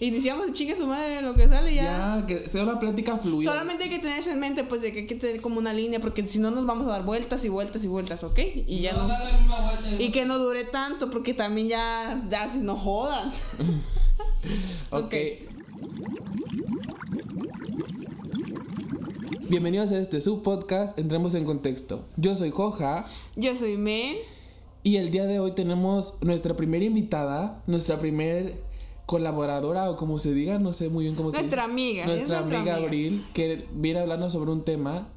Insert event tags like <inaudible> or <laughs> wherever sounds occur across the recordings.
Iniciamos chingue su madre lo que sale ya. Ya, que sea una plática fluida. Solamente hay que tener eso en mente, pues de que hay que tener como una línea, porque si no nos vamos a dar vueltas y vueltas y vueltas, ¿ok? Y ya no. Y que no dure tanto, porque también ya, ya si no jodan. <laughs> ok. Ok. Bienvenidos a este subpodcast. Entremos en contexto. Yo soy Joja Yo soy Men. y el día de hoy tenemos nuestra primera invitada, nuestra primer colaboradora o como se diga, no sé muy bien cómo se Nuestra dice. amiga, es Nuestra nuestra amiga amiga. Abril, que viene a hablarnos sobre un tema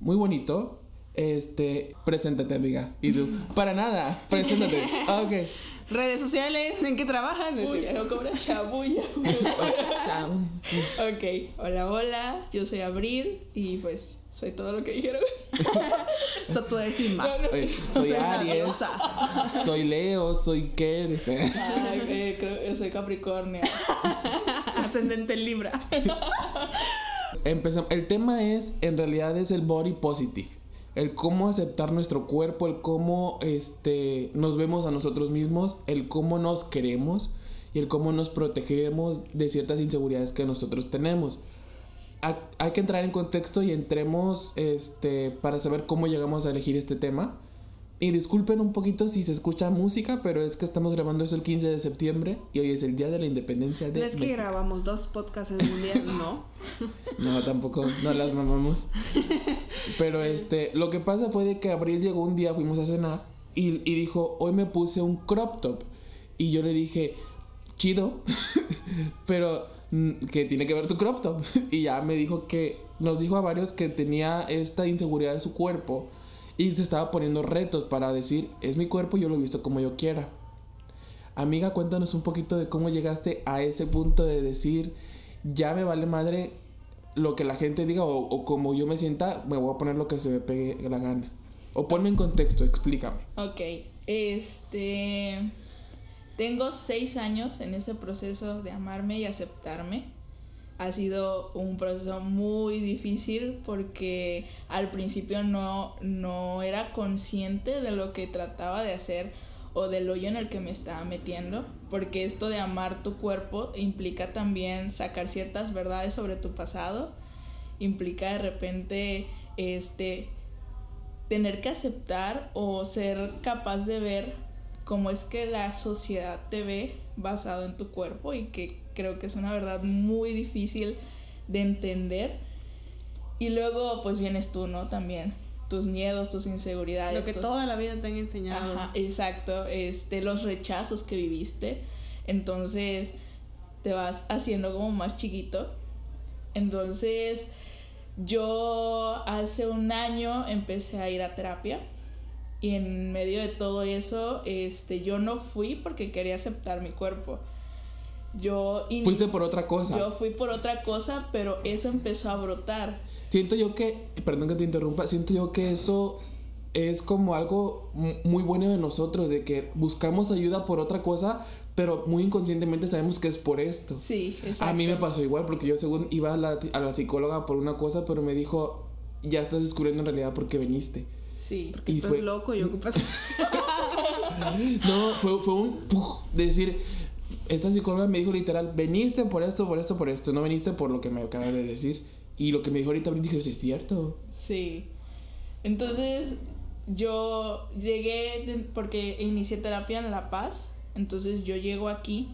muy bonito. Este, preséntate, amiga. Y tú, <laughs> para nada, preséntate. <laughs> Ok. Redes sociales, ¿en qué trabajas? Uy, Decía. no cobra chabulla. <laughs> Chao. ok, hola, hola, yo soy Abril y pues soy todo lo que dijeron. <laughs> Eso tú decir más. Oye, soy Aries, soy Leo, soy qué, dice. Ay, eh, creo yo soy Capricornio. <laughs> Ascendente en Libra. Empezamos. El tema es, en realidad, es el body positive. El cómo aceptar nuestro cuerpo, el cómo este, nos vemos a nosotros mismos, el cómo nos queremos y el cómo nos protegemos de ciertas inseguridades que nosotros tenemos. Ha- Hay que entrar en contexto y entremos este, para saber cómo llegamos a elegir este tema. Y disculpen un poquito si se escucha música, pero es que estamos grabando eso el 15 de septiembre y hoy es el Día de la Independencia de No es que México. grabamos dos podcasts en un día, <laughs> no. No, tampoco, no las mamamos. Pero <laughs> este, lo que pasa fue de que Abril llegó un día, fuimos a cenar y, y dijo, hoy me puse un crop top. Y yo le dije, chido, <laughs> pero que tiene que ver tu crop top. <laughs> Y ya me dijo que, nos dijo a varios que tenía esta inseguridad de su cuerpo y se estaba poniendo retos para decir, es mi cuerpo, yo lo he visto como yo quiera. Amiga, cuéntanos un poquito de cómo llegaste a ese punto de decir, ya me vale madre lo que la gente diga o, o como yo me sienta, me voy a poner lo que se me pegue la gana. O ponme en contexto, explícame. Ok, este. Tengo seis años en este proceso de amarme y aceptarme. Ha sido un proceso muy difícil porque al principio no, no era consciente de lo que trataba de hacer o del hoyo en el que me estaba metiendo. Porque esto de amar tu cuerpo implica también sacar ciertas verdades sobre tu pasado. Implica de repente este, tener que aceptar o ser capaz de ver cómo es que la sociedad te ve basado en tu cuerpo y que creo que es una verdad muy difícil de entender. Y luego pues vienes tú, ¿no? También tus miedos, tus inseguridades. Lo que tu- toda la vida te han enseñado. Ajá, exacto, este, los rechazos que viviste. Entonces te vas haciendo como más chiquito. Entonces yo hace un año empecé a ir a terapia y en medio de todo eso, este, yo no fui porque quería aceptar mi cuerpo. Yo Fuiste por otra cosa. yo fui por otra cosa, pero eso empezó a brotar. Siento yo que, perdón que te interrumpa, siento yo que eso es como algo mu- muy bueno de nosotros, de que buscamos ayuda por otra cosa, pero muy inconscientemente sabemos que es por esto. Sí, exacto. A mí me pasó igual, porque yo según iba a la, a la psicóloga por una cosa, pero me dijo, ya estás descubriendo en realidad por qué viniste. Sí. Porque Y estás fue- loco y ocupas. <laughs> No, fue, fue un puf, decir, esta psicóloga me dijo literal, veniste por esto, por esto, por esto, no veniste por lo que me acabas de decir. Y lo que me dijo ahorita, dije, sí es cierto. Sí. Entonces yo llegué de- porque inicié terapia en La Paz. Entonces yo llego aquí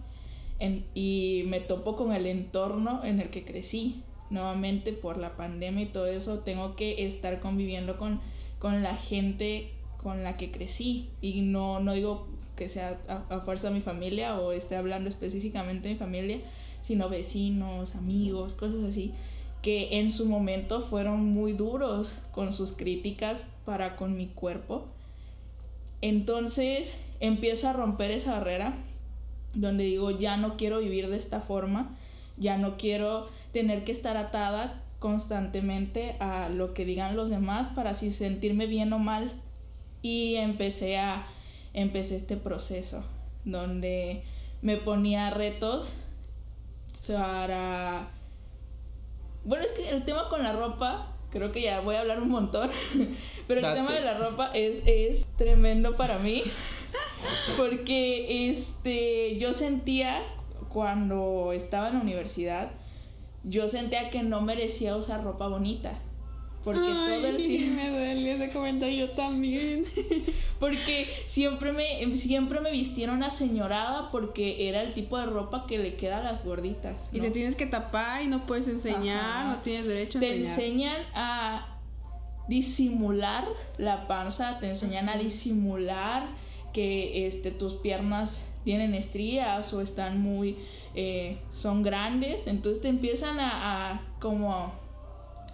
en- y me topo con el entorno en el que crecí. Nuevamente por la pandemia y todo eso, tengo que estar conviviendo con, con la gente con la que crecí. Y no, no digo que sea a, a fuerza mi familia o esté hablando específicamente de mi familia, sino vecinos, amigos, cosas así que en su momento fueron muy duros con sus críticas para con mi cuerpo. Entonces empiezo a romper esa barrera donde digo, ya no quiero vivir de esta forma, ya no quiero tener que estar atada constantemente a lo que digan los demás para así sentirme bien o mal. Y empecé a empecé este proceso donde me ponía retos para bueno, es que el tema con la ropa, creo que ya voy a hablar un montón, <laughs> pero el Date. tema de la ropa es, es tremendo para mí, <laughs> porque este, yo sentía cuando estaba en la universidad, yo sentía que no merecía usar ropa bonita. Porque todo el <laughs> tiempo. Me duele ese comentario también. <laughs> porque siempre me, siempre me vistieron aseñorada porque era el tipo de ropa que le queda a las gorditas. Y te tienes que tapar y no puedes enseñar, no tienes derecho a te enseñar. Te enseñan a disimular la panza, te enseñan a disimular que este, tus piernas tienen estrías o están muy, eh, son grandes, entonces te empiezan a, a como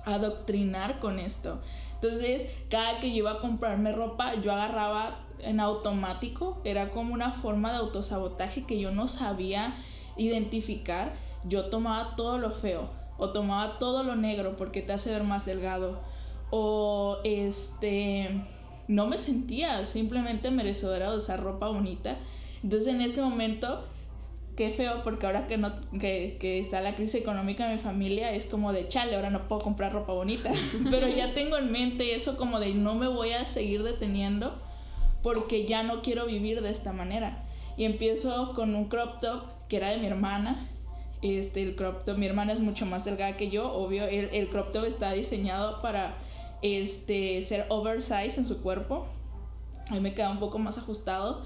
adoctrinar con esto. Entonces, cada que yo iba a comprarme ropa, yo agarraba en automático, era como una forma de autosabotaje que yo no sabía identificar. Yo tomaba todo lo feo o tomaba todo lo negro porque te hace ver más delgado o este no me sentía simplemente merecedora de usar ropa bonita. Entonces, en este momento qué feo porque ahora que no que, que, está la crisis económica en mi familia es como de chale, ahora no puedo comprar ropa bonita. <laughs> Pero ya tengo en mente eso como de no me voy a seguir deteniendo porque ya no quiero vivir de esta manera. Y empiezo con un crop top que era de mi hermana. Este, el crop top, mi hermana es mucho más delgada que yo, obvio, el, el crop top está diseñado para este, ser oversize en su cuerpo. A mí me queda un poco más ajustado,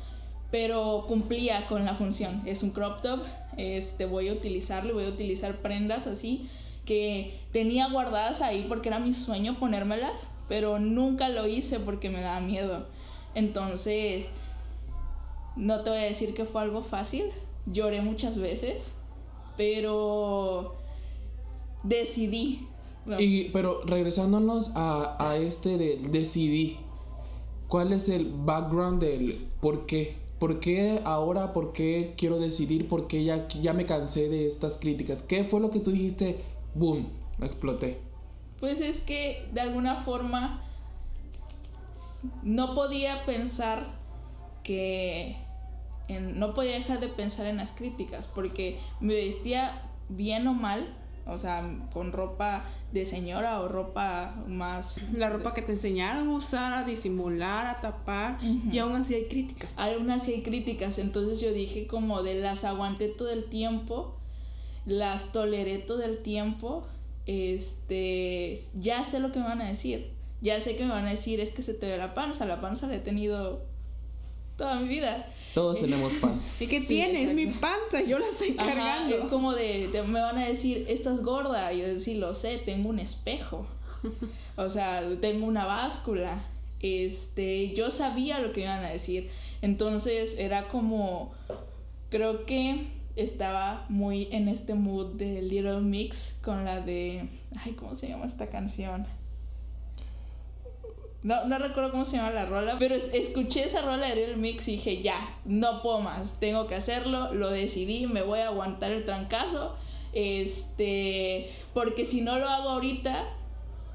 pero cumplía con la función. Es un crop top, este, voy a utilizarlo, voy a utilizar prendas así que tenía guardadas ahí porque era mi sueño ponérmelas, pero nunca lo hice porque me daba miedo. Entonces, no te voy a decir que fue algo fácil, lloré muchas veces, pero decidí. Y, pero regresándonos a, a este de decidí, ¿cuál es el background del por qué? ¿Por qué ahora? ¿Por qué quiero decidir? ¿Por qué ya, ya me cansé de estas críticas? ¿Qué fue lo que tú dijiste? ¡Boom! Exploté. Pues es que de alguna forma no podía pensar que... no podía dejar de pensar en las críticas porque me vestía bien o mal o sea, con ropa de señora o ropa más... La ropa que te enseñaron a usar, a disimular, a tapar, y aún así hay críticas. Aún así hay críticas, entonces yo dije como de las aguanté todo el tiempo, las toleré todo el tiempo, este, ya sé lo que me van a decir, ya sé que me van a decir es que se te ve la panza, la panza la he tenido toda mi vida. Todos tenemos panza. <laughs> ¿Y qué tienes? Mi panza, yo la estoy cargando. como de, me van a decir, estás gorda. Y yo sí lo sé, tengo un espejo. <laughs> o sea, tengo una báscula. Este, yo sabía lo que iban a decir. Entonces era como, creo que estaba muy en este mood de Little Mix con la de, ay, ¿cómo se llama esta canción? No, no recuerdo cómo se llama la rola, pero escuché esa rola de Real Mix y dije, ya, no puedo más, tengo que hacerlo, lo decidí, me voy a aguantar el trancazo, este, porque si no lo hago ahorita,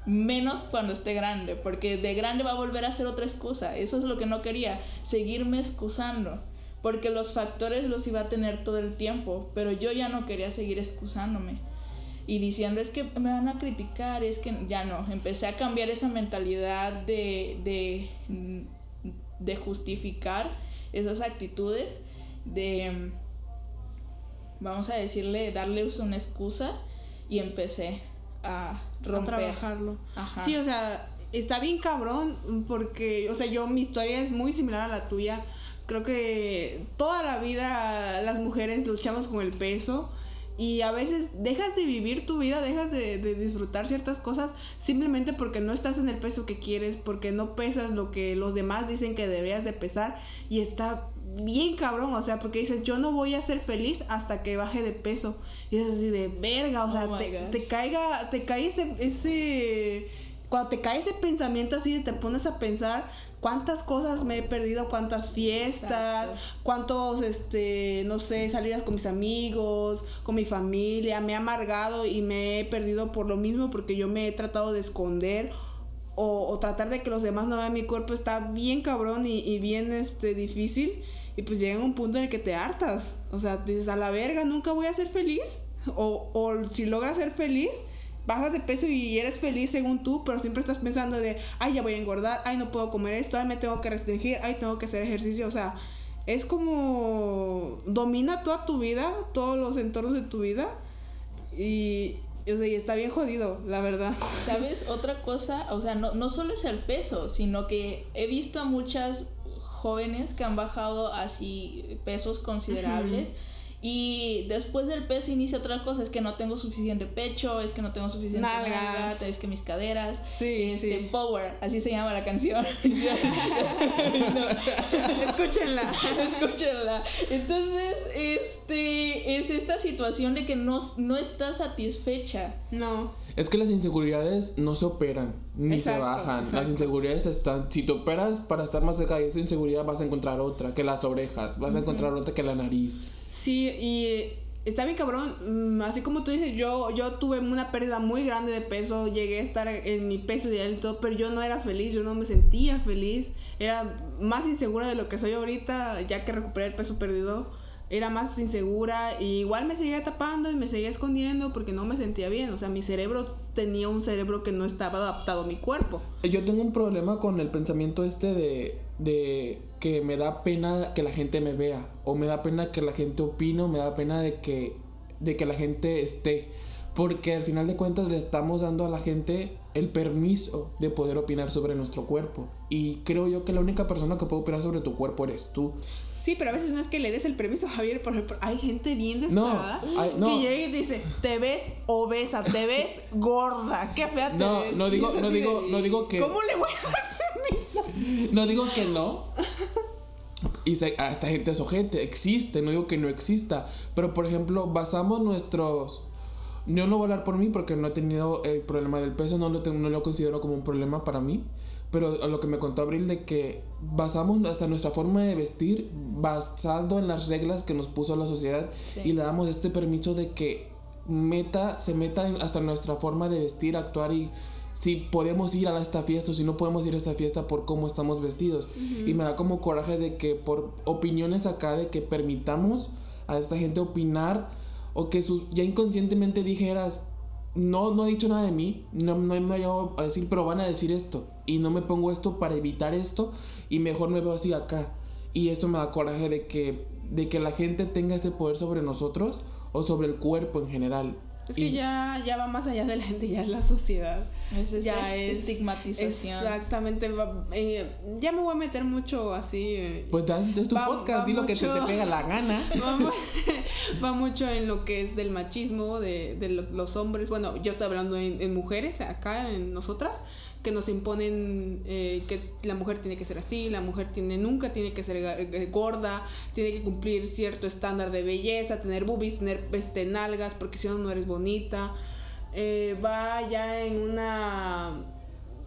menos cuando esté grande, porque de grande va a volver a ser otra excusa, eso es lo que no quería, seguirme excusando, porque los factores los iba a tener todo el tiempo, pero yo ya no quería seguir excusándome y diciendo es que me van a criticar, es que ya no, empecé a cambiar esa mentalidad de, de, de justificar esas actitudes, de, vamos a decirle, darles una excusa y empecé a romper. A trabajarlo. Ajá. Sí, o sea, está bien cabrón porque, o sea, yo mi historia es muy similar a la tuya. Creo que toda la vida las mujeres luchamos con el peso y a veces dejas de vivir tu vida, dejas de, disfrutar ciertas cosas simplemente porque no estás en el peso que quieres, porque no pesas lo que los demás dicen que deberías de pesar y está bien cabrón, o sea, porque dices, yo no voy a ser feliz hasta que baje de peso. Y es así de verga, o sea, oh te, te, caiga, te cae ese, ese, cuando te cae ese pensamiento así, te pones a pensar cuántas cosas me he perdido, cuántas fiestas, cuántos, este, no sé, salidas con mis amigos, con mi familia, me he amargado y me he perdido por lo mismo porque yo me he tratado de esconder o, tratar de que los demás no vean mi cuerpo está bien cabrón y, bien, este, difícil. Y pues llega un punto en el que te hartas, o sea, dices, a la verga, nunca voy a ser feliz o, o si logras ser feliz, bajas de peso y eres feliz según tú, pero siempre estás pensando de, ay, ya voy a engordar, ay, no puedo comer esto, ay, me tengo que restringir, ay, tengo que hacer ejercicio, o sea, es como domina toda tu vida, todos los entornos de tu vida y, o sea, y está bien jodido, la verdad. <laughs> ¿Sabes? Otra cosa, o sea, no, no solo es el peso, sino que he visto a muchas jóvenes que han bajado así pesos considerables. Y después del peso inicia otra cosa, es que no tengo suficiente pecho, es que no tengo suficiente nalgas, es que mis caderas, sí, este, Power, así se llama la canción. <laughs> <laughs> Escúchenla, escúchenla. Entonces, este, es esta situación de que no, no estás satisfecha. No. Es que las inseguridades no se operan, ni se bajan. Las inseguridades están. Si te operas para estar más cerca de esa inseguridad, vas a encontrar otra, que las orejas, vas a encontrar otra que la nariz. Sí, y está bien cabrón. Mm, así como tú dices, yo, yo tuve una pérdida muy grande de peso, llegué a estar en mi peso ideal y todo, pero yo no era feliz, yo no me sentía feliz. Era más insegura de lo que soy ahorita, ya que recuperé el peso perdido. Era más insegura y igual me seguía tapando y me seguía escondiendo porque no me sentía bien. O sea, mi cerebro tenía un cerebro que no estaba adaptado a mi cuerpo. Yo tengo un problema con el pensamiento este de, de que me da pena que la gente me vea, o me da pena que la gente opine, o me da pena de que, de que la gente esté. Porque al final de cuentas le estamos dando a la gente el permiso de poder opinar sobre nuestro cuerpo. Y creo yo que la única persona que puede opinar sobre tu cuerpo eres tú. Sí, pero a veces no es que le des el permiso, Javier. Por ejemplo, hay gente bien descarada no, que llega y dice, te ves obesa, te ves gorda, qué fea te no, No, digo, no digo, no digo que... ¿Cómo le voy a dar permiso? <laughs> No digo que no. Y esta gente es ojete, existe, no digo que no exista. Pero por ejemplo, basamos nuestros... Yo no voy a hablar por mí porque no he tenido el problema del peso, no lo, tengo, no lo considero como un problema para mí. Pero lo que me contó Abril de que basamos hasta nuestra forma de vestir basado en las reglas que nos puso la sociedad y le damos este permiso de que meta, se meta hasta nuestra forma de vestir, actuar y si podemos ir a esta fiesta o si no podemos ir a esta fiesta por cómo estamos vestidos. Y me da como coraje de que por opiniones acá de que permitamos a esta gente opinar o que ya inconscientemente dijeras, no, no he dicho nada de mí, no, no me voy a decir, pero van a decir esto. Y no me pongo esto para evitar esto y mejor me veo así acá. Y esto me da coraje de que, de que la gente tenga este poder sobre nosotros o sobre el cuerpo en general. Es que ya, ya va más allá de la gente, ya es la sociedad. Es ya es estigmatización. Exactamente. Eh, ya me voy a meter mucho así. Eh, pues es tu podcast, di lo que te, te, pega la gana. <laughs> <laughs> va mucho en lo que es del machismo, de, de los hombres. Bueno, yo estoy hablando en, en mujeres, acá en nosotras que nos imponen eh, que la mujer tiene que ser así, la mujer tiene nunca tiene que ser eh, gorda, tiene que cumplir cierto estándar de belleza, tener boobies, tener este, nalgas, porque si no no eres bonita. Eh, va ya en una...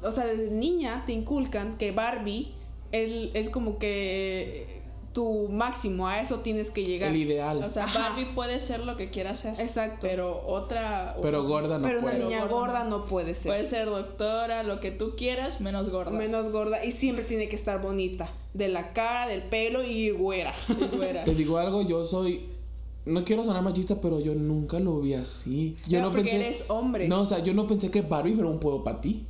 O sea, desde niña te inculcan que Barbie es, es como que tu máximo, a eso tienes que llegar. El ideal. O sea, Barbie puede ser lo que quiera ser. Exacto. Pero otra. Pero gorda no puede. Pero una niña gorda, no puede ser. Puede ser doctora, lo que tú quieras, menos gorda. Menos gorda. Y siempre tiene que estar bonita. De la cara, del pelo y güera. Y güera. Te digo algo, yo soy. No quiero sonar machista, pero yo nunca lo vi así. Yo no porque eres hombre. No, o sea, yo no pensé que Barbie fuera un juego para ti.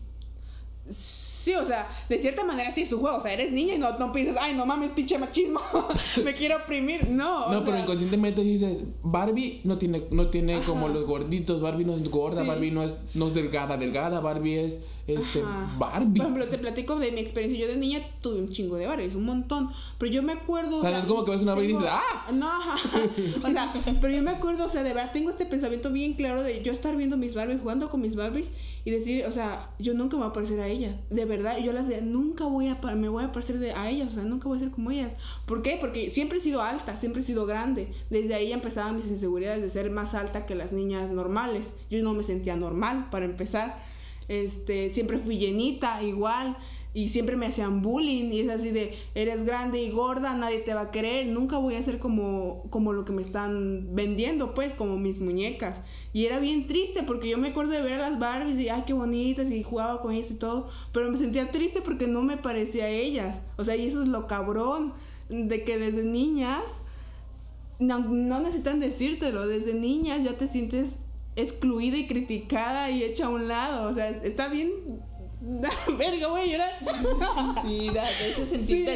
Sí, o sea, de cierta manera sí es su juego. O sea, eres niña y no, no piensas, ay, no mames, pinche machismo, <laughs> me quiero oprimir. No. No, pero inconscientemente dices, Barbie no tiene, no tiene como los gorditos, Barbie no es gorda, Barbie no es, no es delgada, delgada, Barbie es este, Barbie. Por ejemplo, te platico de mi experiencia. Yo de niña tuve un chingo de Barbies, un montón. Pero yo me acuerdo. O sea, es como que ves una Barbie y dices, ¡ah! No, o sea, pero yo me acuerdo, o sea, de verdad tengo este pensamiento bien claro de yo estar viendo mis Barbies, jugando con mis Barbies y decir, o sea, yo nunca me voy a parecer a ellas. De verdad, yo las veía, nunca voy a, me voy a parecer de, a ellas, o sea, nunca voy a ser como ellas. ¿Por qué? Porque siempre he sido alta, siempre he sido grande. Desde ahí empezaban mis inseguridades de ser más alta que las niñas normales. Yo no me sentía normal, para empezar. Este, siempre fui llenita, igual. Y siempre me hacían bullying y es así de, eres grande y gorda, nadie te va a querer, nunca voy a ser como, como lo que me están vendiendo, pues, como mis muñecas. Y era bien triste porque yo me acuerdo de ver las Barbies y, ay, qué bonitas, y jugaba con ellas y todo, pero me sentía triste porque no me parecía a ellas. O sea, y eso es lo cabrón, de que desde niñas, no, no necesitan decírtelo, desde niñas ya te sientes excluida y criticada y hecha a un lado. O sea, está bien <laughs> verga, voy a llorar. Sí, da, de ese sentido,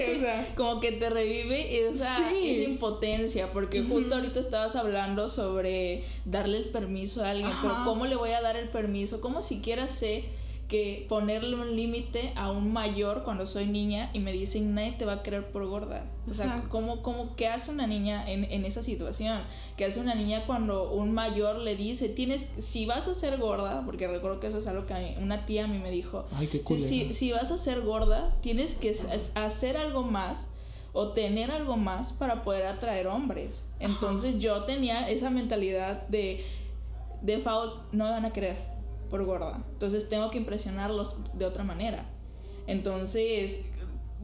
como que te revive esa, esa impotencia, porque justo ahorita estabas hablando sobre darle el permiso a alguien, pero ¿cómo le voy a dar el permiso? ¿Cómo siquiera sé que ponerle un límite a un mayor cuando soy niña y me dicen nadie te va a querer por gorda. O sea, ¿cómo, cómo, ¿qué hace una niña en, en, esa situación? ¿Qué hace una niña cuando un mayor le dice, tienes, si vas a ser gorda, porque recuerdo que eso es algo que una tía a mí me dijo, Ay, qué si, si vas a ser gorda, tienes que hacer algo más o tener algo más para poder atraer hombres. Entonces yo tenía esa mentalidad de default, no me van a querer por gorda. Entonces tengo que impresionarlos de otra manera. Entonces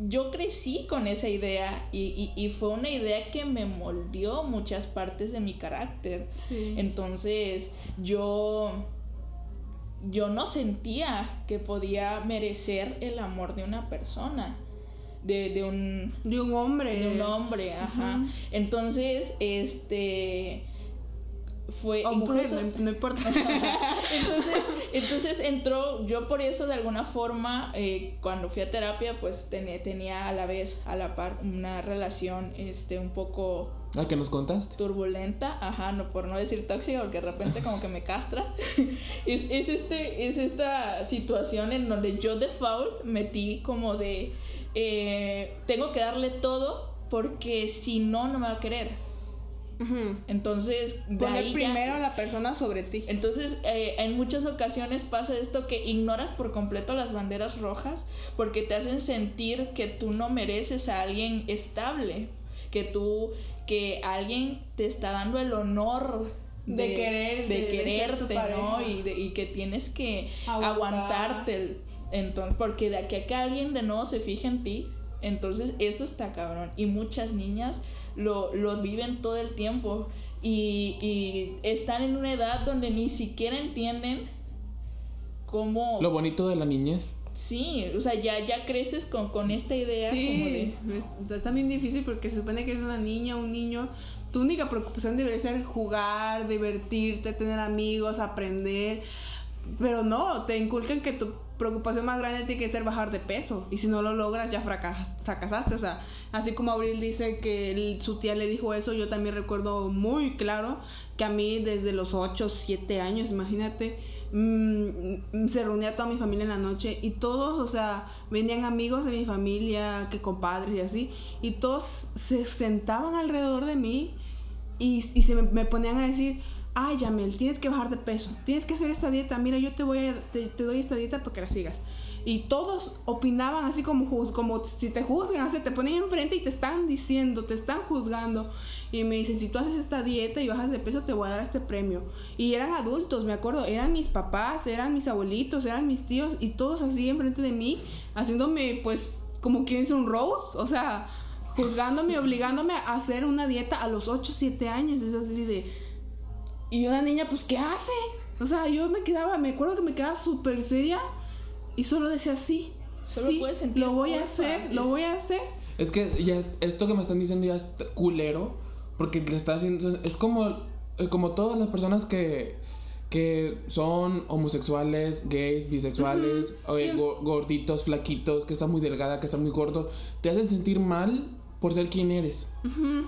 yo crecí con esa idea y, fue una idea que me moldeó muchas partes de mi carácter. Entonces yo, yo no sentía que podía merecer el amor de una persona. De, un de un hombre de un hombre ajá entonces este fue incluso, no, importa <laughs> entonces entonces entró yo por eso de alguna forma eh, cuando fui a terapia pues tenía, tenía a la vez a la par una relación este un poco ¿A que nos contaste? Turbulenta, ajá, no por no decir tóxica, porque de repente como que me castra. <laughs> es, es, este, es esta situación en donde yo default metí como de eh, tengo que darle todo porque si no, no me va a querer. Entonces, poner primero a la persona sobre ti. Entonces, eh, en muchas ocasiones pasa esto que ignoras por completo las banderas rojas porque te hacen sentir que tú no mereces a alguien estable, que tú, que alguien te está dando el honor de, querer, de, quererte, ¿no? Y, y, que tienes que aguantarte. Entonces, porque de aquí a que alguien de nuevo se fije en ti, entonces eso está cabrón. Y muchas niñas lo, lo viven todo el tiempo. Y, y, están en una edad donde ni siquiera entienden cómo... Lo bonito de la niñez. Sí, o sea, ya, ya creces con, con esta idea como de... Es, también difícil porque se supone que eres una niña, un niño, tu única preocupación debe ser jugar, divertirte, tener amigos, aprender, pero no, te inculcan que tu preocupación más grande tiene que ser bajar de peso. Y si no lo logras, ya fracas, fracasaste. O sea, así como Abril dice que su tía le dijo eso, yo también recuerdo muy claro que a mí desde los 8, 7 años, imagínate, mm, se reunía toda mi familia en la noche y todos, o sea, venían amigos de mi familia, que compadres y así, y todos se sentaban alrededor de mí y, se me ponían a decir, ay, Yamel, tienes que bajar de peso, tienes que hacer esta dieta, mira, yo te voy a, te, doy esta dieta para que la sigas. Y todos opinaban así como, como si te juzgan, así te ponen enfrente y te están diciendo, te están juzgando. Y me dicen, si tú haces esta dieta y bajas de peso, te voy a dar este premio. Y eran adultos, me acuerdo, eran mis papás, eran mis abuelitos, eran mis tíos, y todos así enfrente de mí, haciéndome, pues, como quien es un rose, o sea, juzgándome, obligándome a hacer una dieta a los 8, 7 años. Es así de y una niña, pues, ¿qué hace? O sea, yo me quedaba, me acuerdo que me quedaba súper seria y solo decía sí. Solo sí, lo voy a hacer, lo voy a hacer. Es que ya esto que me están diciendo ya es culero, porque le está haciendo, es como, eh, como todas las personas que, que son homosexuales, gays, bisexuales, gorditos, flaquitos, que están muy delgada, que están muy gordos, te hacen sentir mal por ser quien eres.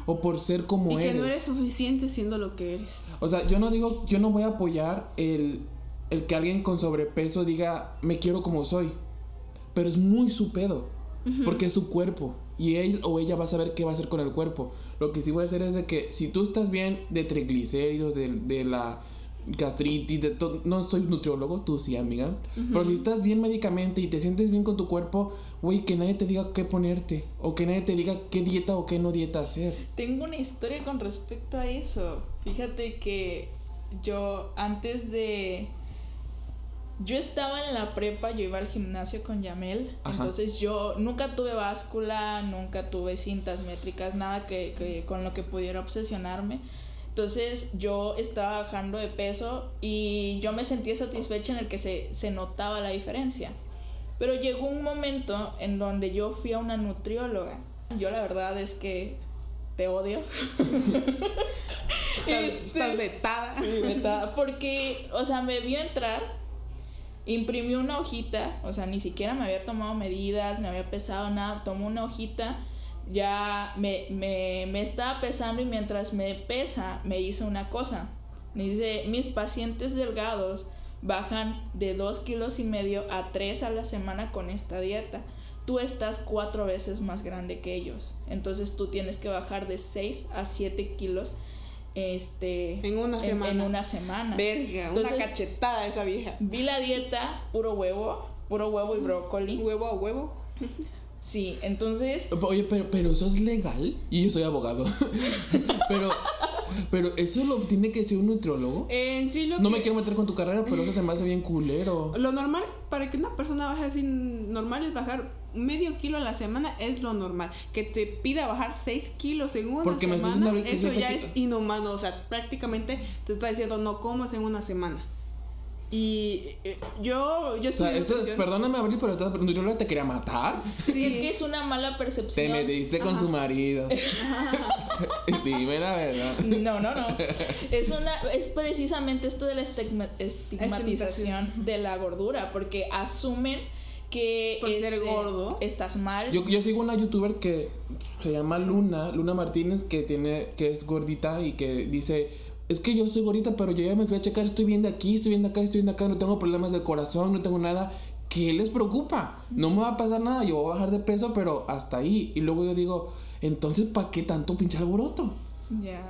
O por ser como eres. Y que no eres suficiente siendo lo que eres. O sea, yo no digo, yo no voy a apoyar el, el que alguien con sobrepeso diga, me quiero como soy. Pero es muy su pedo. Porque es su cuerpo. Y él o ella va a saber qué va a hacer con el cuerpo. Lo que sí voy a hacer es de que si tú estás bien de triglicéridos, de, de la gastritis, de todo. No soy nutriólogo, tú sí, amiga. Pero si estás bien médicamente y te sientes bien con tu cuerpo, güey, que nadie te diga qué ponerte. O que nadie te diga qué dieta o qué no dieta hacer. Tengo una historia con respecto a eso. Fíjate que yo antes de. Yo estaba en la prepa, yo iba al gimnasio con Yamel. Entonces yo nunca tuve báscula, nunca tuve cintas métricas, nada que, que con lo que pudiera obsesionarme. Entonces yo estaba bajando de peso y yo me sentía satisfecha en el que se, se notaba la diferencia. Pero llegó un momento en donde yo fui a una nutrióloga. Yo la verdad es que te odio. <laughs> estás, este, vetada. Sí, vetada. Porque, o sea, me vio entrar Imprimió una hojita, o sea, ni siquiera me había tomado medidas, me había pesado nada, tomó una hojita, ya me, me, me estaba pesando y mientras me pesa me hizo una cosa. Me dice, mis pacientes delgados bajan de 2 kilos y medio a 3 a la semana con esta dieta. Tú estás cuatro veces más grande que ellos. Entonces tú tienes que bajar de 6 a 7 kilos este en una semana. En, una semana. Verga, una cachetada esa vieja. Vi la dieta, puro huevo, puro huevo y brócoli. Huevo a huevo. <laughs> Sí, entonces. Oye, pero, pero eso es legal. Y yo soy abogado. <laughs> pero, pero eso lo tiene que ser un nutriólogo. En sí lo no me quiero meter con tu carrera, pero eso se me hace bien culero. Lo normal para que una persona baje así normal es bajar medio kilo a la semana es lo normal. Que te pida bajar 6 kilos en una Porque semana, me eso ya es inhumano. O sea, prácticamente te está diciendo no comas en una semana. Y eh, yo, yo estoy. perdóname, Abril, pero estás yo te quería matar. Sí, es que es una mala percepción. Te metiste con su marido. <laughs> <laughs> Dime la verdad. No, no, no. Es, una, es precisamente esto de la estigmatización de la gordura, porque asumen que Por ser este, gordo estás mal. Yo, yo sigo una youtuber que se llama Luna, Luna Martínez, que tiene, que es gordita y que dice es que yo soy gordita, pero yo ya me fui a checar, estoy viendo aquí, estoy viendo acá, estoy viendo acá, no tengo problemas de corazón, no tengo nada. ¿Qué les preocupa? No me va a pasar nada, yo voy a bajar de peso, pero hasta ahí. Y luego yo digo, entonces, ¿para qué tanto pinche alboroto?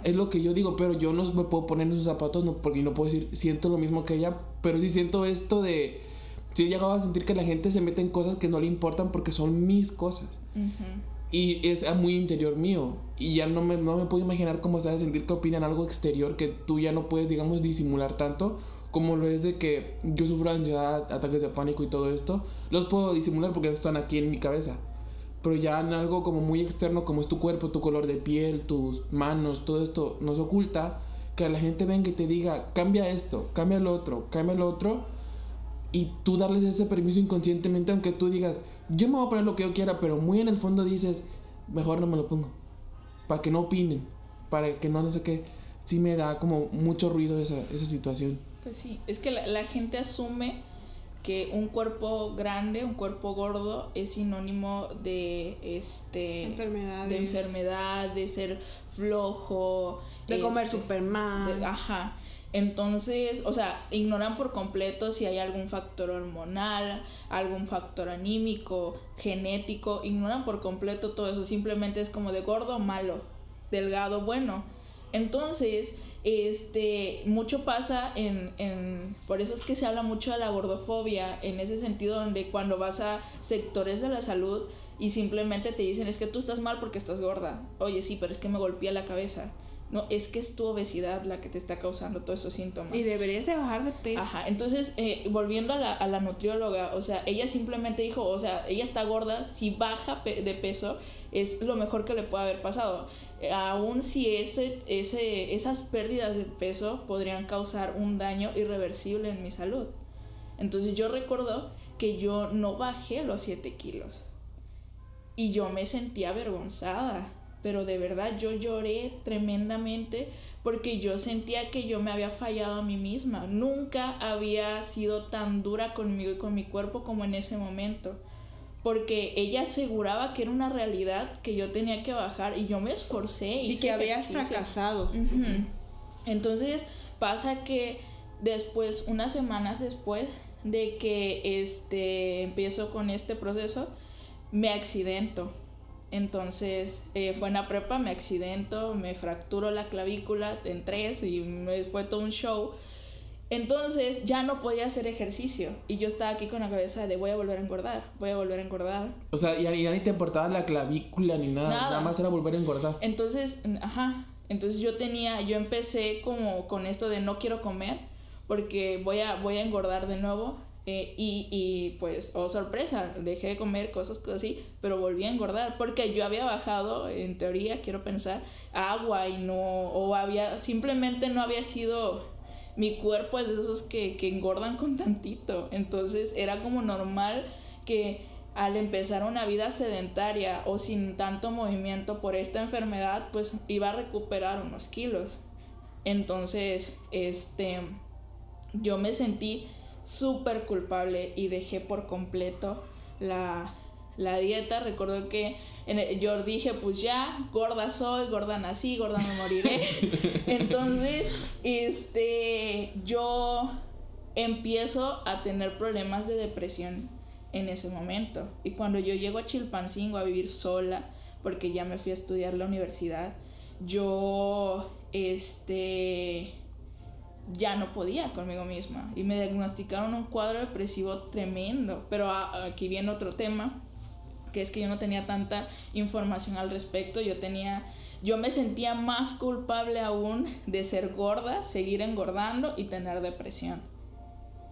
Es lo que yo digo, pero yo no me puedo poner en sus zapatos no, porque no puedo decir, siento lo mismo que ella, pero sí siento esto de, sí he llegado a sentir que la gente se mete en cosas que no le importan porque son mis cosas. Y es muy interior mío. Y ya no me, no me puedo imaginar cómo se sentir que opinan algo exterior que tú ya no puedes, digamos, disimular tanto como lo es de que yo sufro ansiedad, ataques de pánico y todo esto. Los puedo disimular porque están aquí en mi cabeza. Pero ya en algo como muy externo, como es tu cuerpo, tu color de piel, tus manos, todo esto nos oculta. Que la gente venga y te diga, cambia esto, cambia lo otro, cambia lo otro. Y tú darles ese permiso inconscientemente, aunque tú digas, yo me voy a poner lo que yo quiera, pero muy en el fondo dices, mejor no me lo pongo. Para que no opinen, para que no, no sé qué. Sí me da como mucho ruido esa, esa situación. Pues sí, es que la, gente asume que un cuerpo grande, un cuerpo gordo es sinónimo de este enfermedades. de enfermedad, de ser flojo, de comer este, super mal. ajá. Entonces, o sea, ignoran por completo si hay algún factor hormonal, algún factor anímico, genético, ignoran por completo todo eso, simplemente es como de gordo malo, delgado bueno. Entonces, este, mucho pasa en, en, por eso es que se habla mucho de la gordofobia, en ese sentido donde cuando vas a sectores de la salud y simplemente te dicen es que tú estás mal porque estás gorda, oye sí, pero es que me golpea la cabeza no, es que es tu obesidad la que te está causando todos esos síntomas. Y deberías de bajar de peso. Ajá, entonces, eh, volviendo a la, a la nutrióloga, o sea, ella simplemente dijo, o sea, ella está gorda, si baja de peso, es lo mejor que le puede haber pasado. Eh, aún si ese, ese, esas pérdidas de peso podrían causar un daño irreversible en mi salud. Entonces yo recuerdo que yo no bajé los 7 kilos. Y yo me sentía avergonzada pero de verdad yo lloré tremendamente porque yo sentía que yo me había fallado a mí misma. Nunca había sido tan dura conmigo y con mi cuerpo como en ese momento. Porque ella aseguraba que era una realidad que yo tenía que bajar y yo me esforcé. Y que habías fracasado. Entonces pasa que después, unas semanas después de que este, empiezo con este proceso, me accidento entonces eh, fue en la prepa, me accidento, me fracturo la clavícula en tres y me fue todo un show. Entonces ya no podía hacer ejercicio y yo estaba aquí con la cabeza de voy a volver a engordar, voy a volver a engordar. O sea, ya, ni te importaba la clavícula ni nada, nada, más era volver a engordar. Entonces, ajá, entonces yo tenía, yo empecé como con esto de no quiero comer porque voy a, voy a engordar de nuevo eh, y, y, pues, oh sorpresa, dejé de comer cosas así, pero volví a engordar porque yo había bajado, en teoría, quiero pensar, agua y no, o había, simplemente no había sido, mi cuerpo es de esos que, que engordan con tantito, entonces era como normal que al empezar una vida sedentaria o sin tanto movimiento por esta enfermedad, pues iba a recuperar unos kilos. Entonces, este, yo me sentí súper culpable y dejé por completo la, la dieta. Recuerdo que yo dije, pues ya, gorda soy, gorda nací, gorda me moriré. <laughs> Entonces, este, yo empiezo a tener problemas de depresión en ese momento. Y cuando yo llego a Chilpancingo a vivir sola, porque ya me fui a estudiar la universidad, yo, este, ya no podía conmigo misma y me diagnosticaron un cuadro depresivo tremendo. Pero aquí viene otro tema, que es que yo no tenía tanta información al respecto, yo tenía yo me sentía más culpable aún de ser gorda, seguir engordando y tener depresión.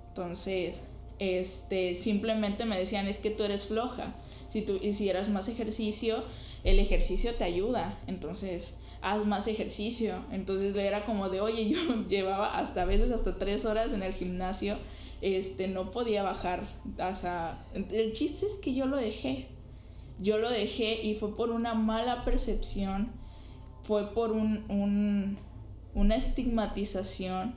Entonces, este, simplemente me decían, es que tú eres floja. Si tú hicieras más ejercicio, el ejercicio te ayuda. Entonces, haz más ejercicio. Entonces era como de, oye, yo <laughs> llevaba hasta a veces hasta tres horas en el gimnasio, este, no podía bajar. el chiste es que yo lo dejé. Yo lo dejé y fue por una mala percepción, fue por un, un una estigmatización,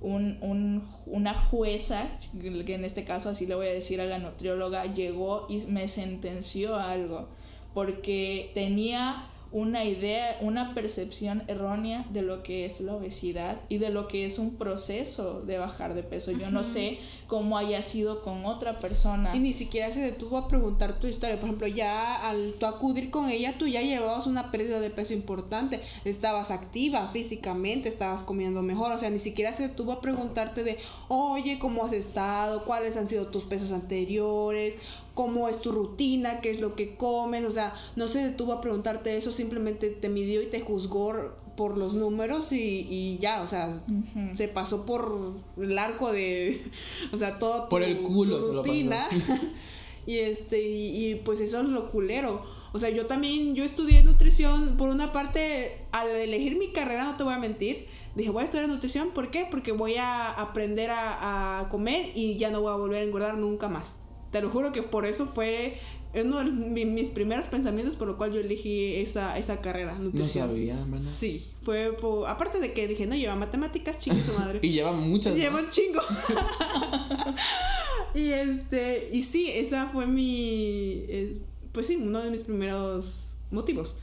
un, un, una jueza, que en este caso así le voy a decir a la nutrióloga, llegó y me sentenció algo, porque tenía una idea, una percepción errónea de lo que es la obesidad y de lo que es un proceso de bajar de peso. Yo no sé cómo haya sido con otra persona. Y ni siquiera se detuvo a preguntar tu historia. Por ejemplo, ya al tú acudir con ella, tú ya llevabas una pérdida de peso importante. Estabas activa físicamente, estabas comiendo mejor. O sea, ni siquiera se detuvo a preguntarte de, oye, ¿cómo has estado? ¿Cuáles han sido tus pesos anteriores? Cómo es tu rutina, qué es lo que comes, o sea, no se detuvo a preguntarte eso, simplemente te midió y te juzgó por los números y, ya, o sea, se pasó por el arco de, <laughs> o sea, todo por el culo rutina. <laughs> <laughs> y este, y, pues eso es lo culero. O sea, yo también, yo estudié nutrición, por una parte, al elegir mi carrera, no te voy a mentir, dije, voy a estudiar nutrición, ¿por qué? Porque voy a aprender a, a comer y ya no voy a volver a engordar nunca más. Te lo juro que por eso fue uno de mis primeros pensamientos por lo cual yo elegí esa, esa carrera. Nutrición. No sabía, Sí, fue por, aparte de que dije, no, lleva matemáticas, chingue su madre. <laughs> y lleva muchas. Lleva un chingo. <laughs> y este, y sí, esa fue mi, pues sí, uno de mis primeros motivos.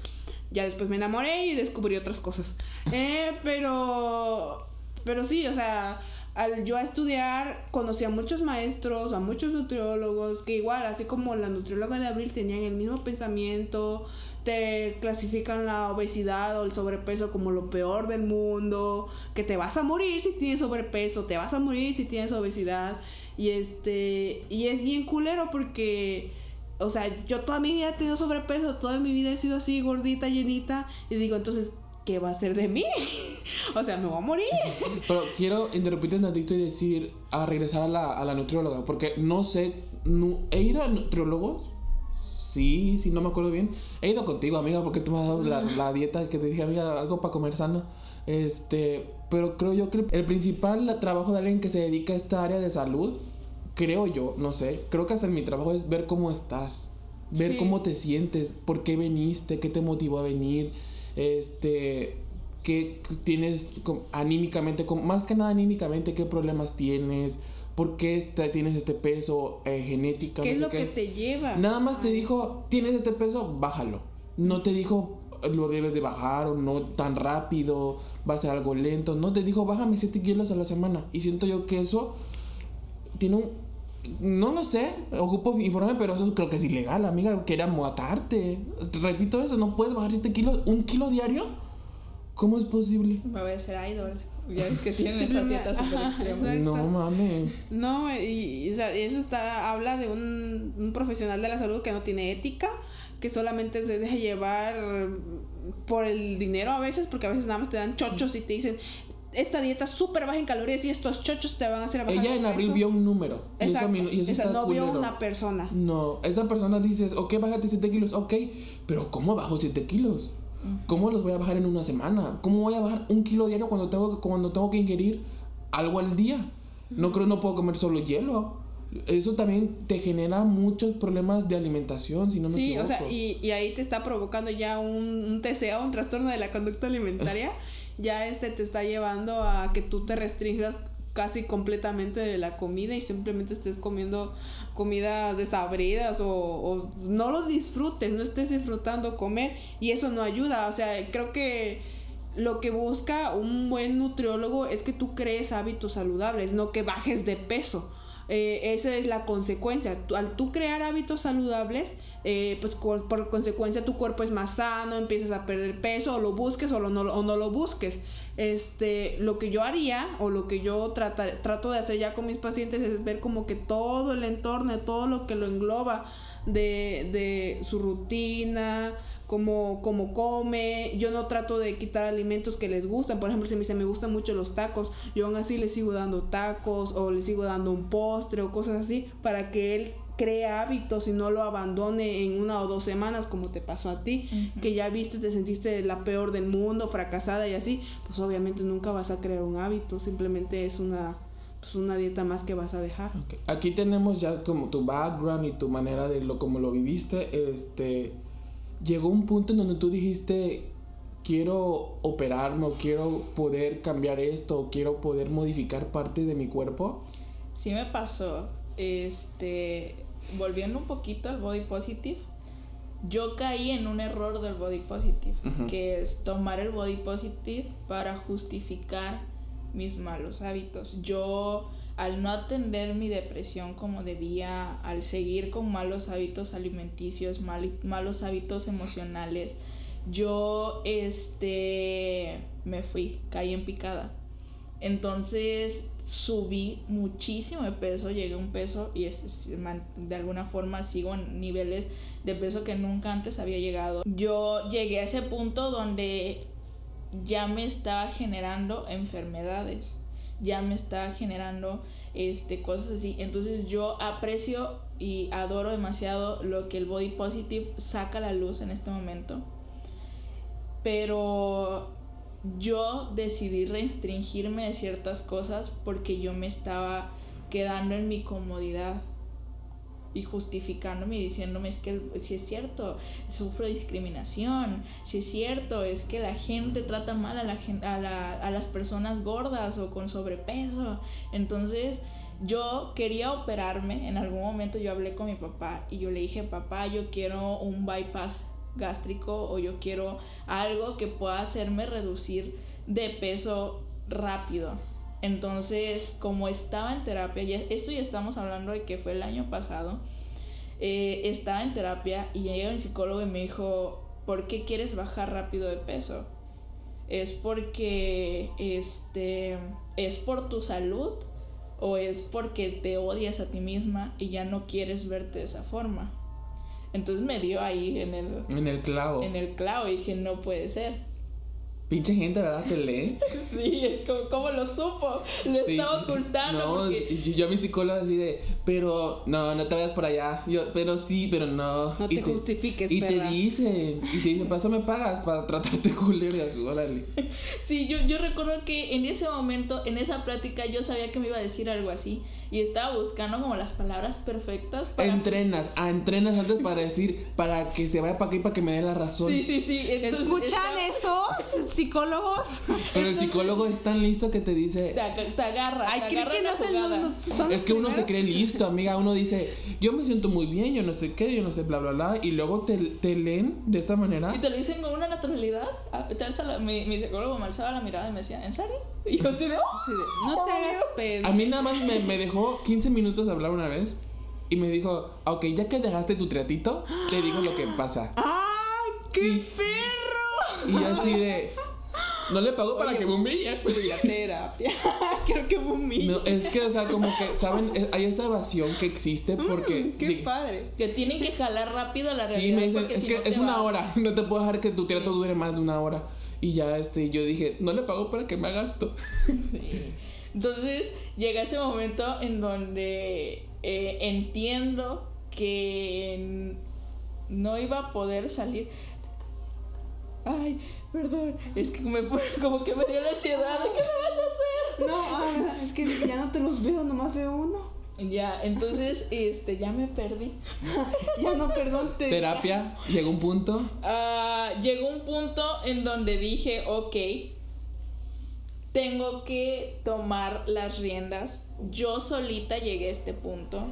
Ya después me enamoré y descubrí otras cosas. Eh, pero, pero sí, o sea, al yo a estudiar conocí a muchos maestros, a muchos nutriólogos, que igual, así como la nutrióloga de Abril tenían el mismo pensamiento, te clasifican la obesidad o el sobrepeso como lo peor del mundo, que te vas a morir si tienes sobrepeso, te vas a morir si tienes obesidad. Y este, y es bien culero porque, o sea, yo toda mi vida he tenido sobrepeso, toda mi vida he sido así gordita, llenita, y digo, entonces, ¿qué va a ser de mí? <laughs> o sea, me voy a morir. <laughs> Pero quiero interrumpirte un ratito y decir, a regresar a la, a la nutrióloga, porque no sé, he ido a nutriólogos. Sí, sí, no me acuerdo bien. He ido contigo, amiga, porque tú me has dado la, la <laughs> dieta que te dije, amiga, algo para comer sano. Este, pero creo yo que el principal trabajo de alguien que se dedica a esta área de salud, creo yo, no sé, creo que hasta en mi trabajo es ver cómo estás, ver cómo te sientes, por qué viniste, qué te motivó a venir, este, qué tienes anímicamente, más que nada anímicamente, qué problemas tienes, por qué tienes este peso eh, genética. ¿Qué es lo que te lleva? Nada más te dijo, tienes este peso, bájalo. No te dijo, lo debes de bajar o no tan rápido, va a ser algo lento. No te dijo, bájame 7 kilos a la semana. Y siento yo que eso tiene un no lo sé, ocupo informe, pero eso creo que es ilegal, amiga. Quería matarte. Repito eso, no puedes bajar 7 kilos, un kilo diario. ¿Cómo es posible? Me voy a hacer idol. <laughs> Ya es que tienen súper extremas. No mames. No, y, o sea, eso está, habla de un, un profesional de la salud que no tiene ética, que solamente se deja llevar por el dinero a veces, porque a veces nada más te dan chochos y te dicen, esta dieta súper baja en calorías y estos chochos te van a hacer bajar Ella en abril vio un número. Exacto. Y eso, no vio una persona. No, esa persona dice, ok, bájate 7 kilos, ok, pero ¿cómo bajo 7 kilos? ¿Cómo los voy a bajar en una semana? ¿Cómo voy a bajar un kilo diario cuando tengo, cuando tengo que ingerir algo al día? No creo no puedo comer solo hielo. Eso también te genera muchos problemas de alimentación, si no me sí, o sea, y, y, ahí te está provocando ya un, un TCA, un trastorno de la conducta alimentaria. <laughs> ya este te está llevando a que tú te restringas casi completamente de la comida y simplemente estés comiendo comidas desabridas o, no lo disfrutes, no estés disfrutando comer y eso no ayuda. O sea, creo que lo que busca un buen nutriólogo es que tú crees hábitos saludables, no que bajes de peso. Eh, esa es la consecuencia. Al tú crear hábitos saludables, eh, pues por, consecuencia tu cuerpo es más sano, empiezas a perder peso, o lo busques o, no, o no lo busques. Este, lo que yo haría o lo que yo trato de hacer ya con mis pacientes es ver como que todo el entorno, todo lo que lo engloba de, de su rutina, como, como come, yo no trato de quitar alimentos que les gustan, por ejemplo, si me dice me gustan mucho los tacos, yo aún así le sigo dando tacos o le sigo dando un postre o cosas así para que él cree hábitos y no lo abandone en una o dos semanas como te pasó a ti, que ya viste, te sentiste la peor del mundo, fracasada y así, pues obviamente nunca vas a crear un hábito, simplemente es una pues una dieta más que vas a dejar. Aquí tenemos ya como tu background y tu manera de lo como lo viviste, este llegó un punto en donde tú dijiste, quiero operarme o quiero poder cambiar esto o quiero poder modificar partes de mi cuerpo? Sí me pasó. Este, volviendo un poquito al body positive, yo caí en un error del body positive, que es tomar el body positive para justificar mis malos hábitos. Yo al no atender mi depresión como debía, al seguir con malos hábitos alimenticios, malos hábitos emocionales, yo este me fui, caí en picada. Entonces subí muchísimo de peso, llegué a un peso y de alguna forma sigo en niveles de peso que nunca antes había llegado. Yo llegué a ese punto donde ya me estaba generando enfermedades ya me está generando este, cosas así. Entonces yo aprecio y adoro demasiado lo que el body positive saca a la luz en este momento. Pero yo decidí restringirme de ciertas cosas porque yo me estaba quedando en mi comodidad y justificándome y diciéndome es que si es cierto, sufro discriminación, si es cierto, es que la gente trata mal a, la, a, las personas gordas o con sobrepeso. Entonces yo quería operarme, en algún momento yo hablé con mi papá y yo le dije, papá, yo quiero un bypass gástrico o yo quiero algo que pueda hacerme reducir de peso rápido. Entonces, como estaba en terapia, ya, esto ya estamos hablando de que fue el año pasado, eh, estaba en terapia y llega mi psicólogo y me dijo, ¿por qué quieres bajar rápido de peso? Es porque, este, es por tu salud o es porque te odias a ti misma y ya no quieres verte de esa forma. Entonces me dio ahí en el... En el clavo. En el clavo y dije, no puede ser. Pinche gente, ¿verdad? Te lee. <laughs> sí, es como, como lo supo. Lo estaba ocultando. No, porque... yo, a mi psicólogo así de, pero no, no te vayas por allá. Yo, pero sí, pero no. No te, justifiques, Y te dicen, y te dicen, ¿para eso me pagas? Para tratarte <laughs> culero y así, órale. sí, yo, yo recuerdo que en ese momento, en esa plática, yo sabía que me iba a decir algo así y estaba buscando como las palabras perfectas para... Entrenas, ah, entrenas antes para decir, para que se vaya para aquí para que me dé la razón. Sí, sí, sí. ¿Escuchan eso, psicólogos? Pero el psicólogo es tan listo que te dice... Te, agarra, Ay, te agarra que no Es que uno se cree listo, amiga. Uno dice, yo me siento muy bien, yo no sé qué, yo no sé, bla, bla, bla. Y luego te, te leen de esta manera. Y te lo dicen con una naturalidad. Ah, mi, mi psicólogo me alzaba la mirada y me decía, ¿en serio? Y yo así de, oh, no te hagas pedo. A mí nada más me, me dejó 15 minutos de hablar una vez y me dijo, ok, ya que dejaste tu tratito, te digo lo que pasa. ¡Ay, qué perro! Y así de... No le pago para que me humille. <laughs> terapia. <laughs> Quiero que me humille. No, es que, o sea, como que, ¿saben? Hay esta evasión que existe mm, porque. qué padre. Que tienen que jalar rápido la realidad. Sí, me dicen, es que es una hora. No te puedo dejar que tu trato dure más de una hora. Y ya este, yo dije, no le pago para que me haga esto. Entonces llega ese momento en donde eh, entiendo que no iba a poder salir. Ay, perdón, es que me como que me dio la ansiedad. ¿Qué me vas a hacer? No, ah, es que ya no te los veo, nomás veo uno. Ya, entonces, <laughs> este, ya me perdí. <laughs> ya no, perdón. Te... Terapia, llegó un punto. Uh, llegó un punto en donde dije, ok, tengo que tomar las riendas. Yo solita llegué a este punto.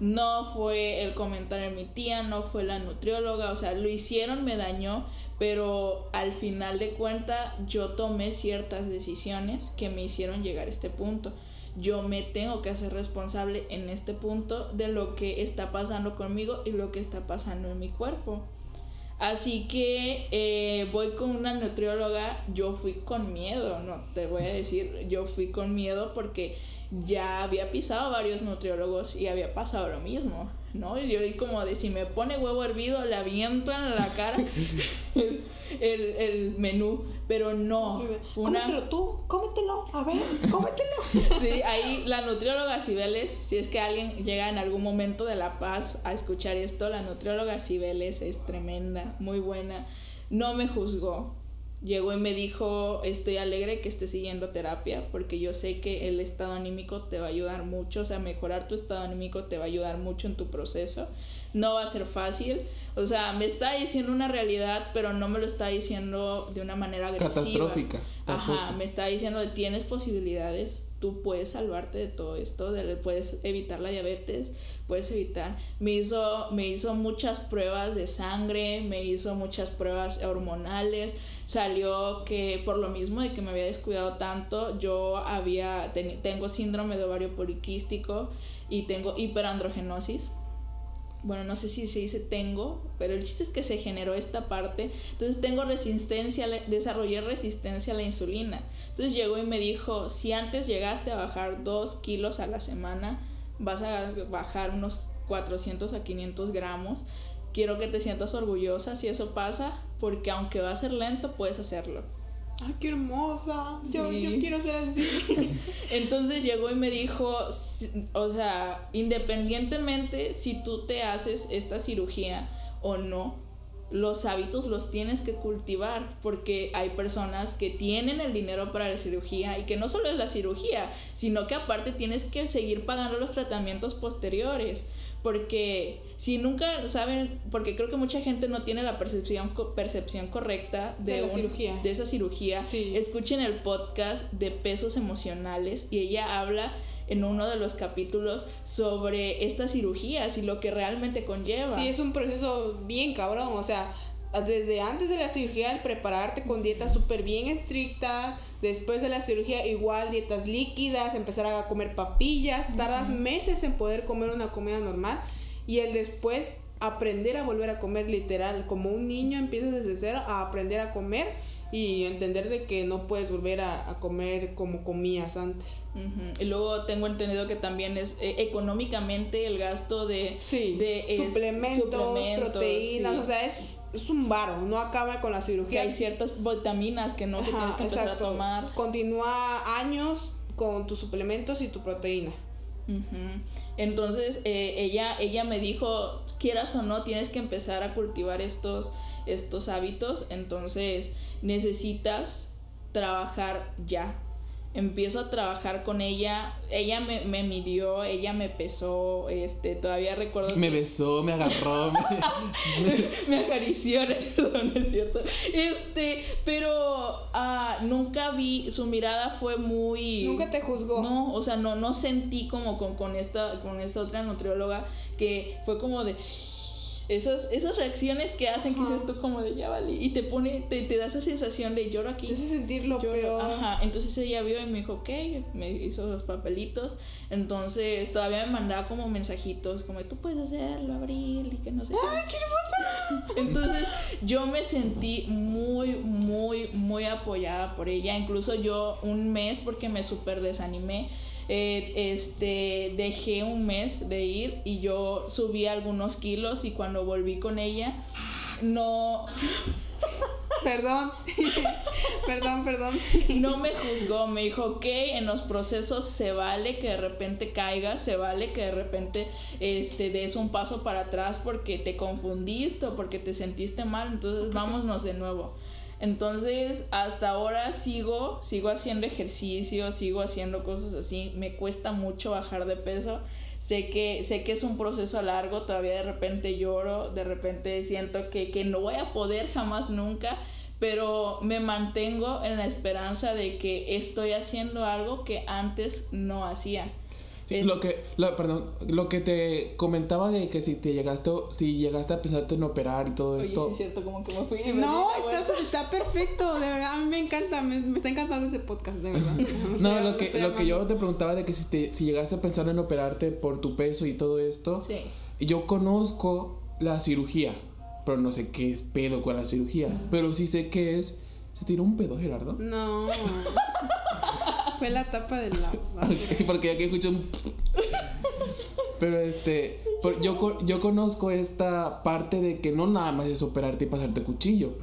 No fue el comentario de mi tía, no fue la nutrióloga, o sea, lo hicieron, me dañó, pero al final de cuenta yo tomé ciertas decisiones que me hicieron llegar a este punto. Yo me tengo que hacer responsable en este punto de lo que está pasando conmigo y lo que está pasando en mi cuerpo. Así que eh, voy con una nutrióloga, yo fui con miedo, no te voy a decir, yo fui con miedo porque ya había pisado varios nutriólogos y había pasado lo mismo, ¿no? Y yo di como de si me pone huevo hervido, le aviento en la cara <laughs> el, el, menú, pero no. una... Cómetelo tú, cómetelo, a ver, cómetelo. <laughs> sí, ahí la nutrióloga Cibeles, si es que alguien llega en algún momento de La Paz a escuchar esto, la nutrióloga Cibeles es tremenda, muy buena, no me juzgó, llegó y me dijo, estoy alegre que estés siguiendo terapia porque yo sé que el estado anímico te va a ayudar mucho, o sea, mejorar tu estado anímico te va a ayudar mucho en tu proceso. No va a ser fácil, o sea, me está diciendo una realidad, pero no me lo está diciendo de una manera agresiva. Catastrófica. Ajá, me está diciendo tienes posibilidades, tú puedes salvarte de todo esto, de, puedes evitar la diabetes, puedes evitar. Me hizo, me hizo muchas pruebas de sangre, me hizo muchas pruebas hormonales, salió que por lo mismo de que me había descuidado tanto, yo había tengo síndrome de ovario poliquístico y tengo hiperandrogenosis. Bueno, no sé si se dice tengo, pero el chiste es que se generó esta parte. Entonces tengo resistencia, desarrollé resistencia a la insulina. Entonces llegó y me dijo, si antes llegaste a bajar 2 kilos a la semana, vas a bajar unos 400 a 500 gramos. Quiero que te sientas orgullosa si eso pasa, porque aunque va a ser lento, puedes hacerlo. ¡Ay, qué hermosa! Yo, yo quiero ser así. <laughs> Entonces llegó y me dijo, o sea, independientemente si tú te haces esta cirugía o no, los hábitos los tienes que cultivar porque hay personas que tienen el dinero para la cirugía y que no solo es la cirugía, sino que aparte tienes que seguir pagando los tratamientos posteriores porque si nunca saben, porque creo que mucha gente no tiene la percepción, percepción correcta de, la cirugía. de esa cirugía, escuchen el podcast de pesos emocionales y ella habla en uno de los capítulos sobre estas cirugías y lo que realmente conlleva. Sí, es un proceso bien cabrón, o sea, desde antes de la cirugía, el prepararte con dietas súper bien estrictas, después de la cirugía igual dietas líquidas, empezar a comer papillas, tardas meses en poder comer una comida normal y el después aprender a volver a comer literal, como un niño empiezas desde cero a aprender a comer y entender de que no puedes volver a, comer como comías antes. Y luego tengo entendido que también es eh, económicamente el gasto de, de suplementos, proteínas, o sea, es es un varo, no acaba con la cirugía. hay ciertas vitaminas que no tienes que empezar a tomar. Continúa años con tus suplementos y tu proteína. Entonces eh, ella, ella me dijo, quieras o no, tienes que empezar a cultivar estos, estos hábitos, entonces necesitas trabajar ya empiezo a trabajar con ella, ella me, me midió, ella me pesó, este, todavía recuerdo. Me besó, me agarró, <laughs> me, <laughs> me, acarició, no es cierto, no es cierto. Este, pero uh, nunca vi, su mirada fue muy... Nunca te juzgó. No, o sea, no, no sentí como con, con, esta, con esta otra nutrióloga que fue como de esas, esas reacciones que hacen que dices tú como de ya vale y te pone, te, te da esa sensación de lloro aquí. Te hace sentir lo peor. Ajá, entonces ella vio y me dijo, ok, me hizo los papelitos, entonces todavía me mandaba como mensajitos, como tú puedes hacerlo, Abril, y que no sé ¡Ay, qué, qué <laughs> Entonces yo me sentí muy, muy, muy apoyada por ella, incluso yo un mes porque me súper desanimé eh, este, dejé un mes de ir y yo subí algunos kilos y cuando volví con ella, no... Perdón, <laughs> perdón, perdón. No me juzgó, me dijo, ok, en los procesos se vale que de repente caigas, se vale que de repente este, des un paso para atrás porque te confundiste o porque te sentiste mal, entonces vámonos de nuevo. Entonces, hasta ahora sigo, sigo haciendo ejercicio, sigo haciendo cosas así. Me cuesta mucho bajar de peso. Sé que, sé que es un proceso largo, todavía de repente lloro, de repente siento que, que no voy a poder jamás nunca, pero me mantengo en la esperanza de que estoy haciendo algo que antes no hacía. Lo que, lo, perdón, lo que te comentaba de que si te llegaste, si llegaste a pensarte en operar y todo Oye, esto. Sí, es cierto, como que me fui. no, está, está, perfecto, de verdad, a mí me encanta, me, me está encantando este podcast, de verdad. <laughs> no, lo que, lo que yo te preguntaba de que si, te, si llegaste a pensar en operarte por tu peso y todo esto. Sí. Yo conozco la cirugía pero no sé qué es pedo con la cirugía. Pero sí sé que es. ¿Se tiró un pedo, Gerardo? No. <laughs> Fue la tapa del lado. <laughs> porque ya que escucho un. <laughs> Pero este. Yo, yo conozco esta parte de que no nada más es operarte y pasarte cuchillo.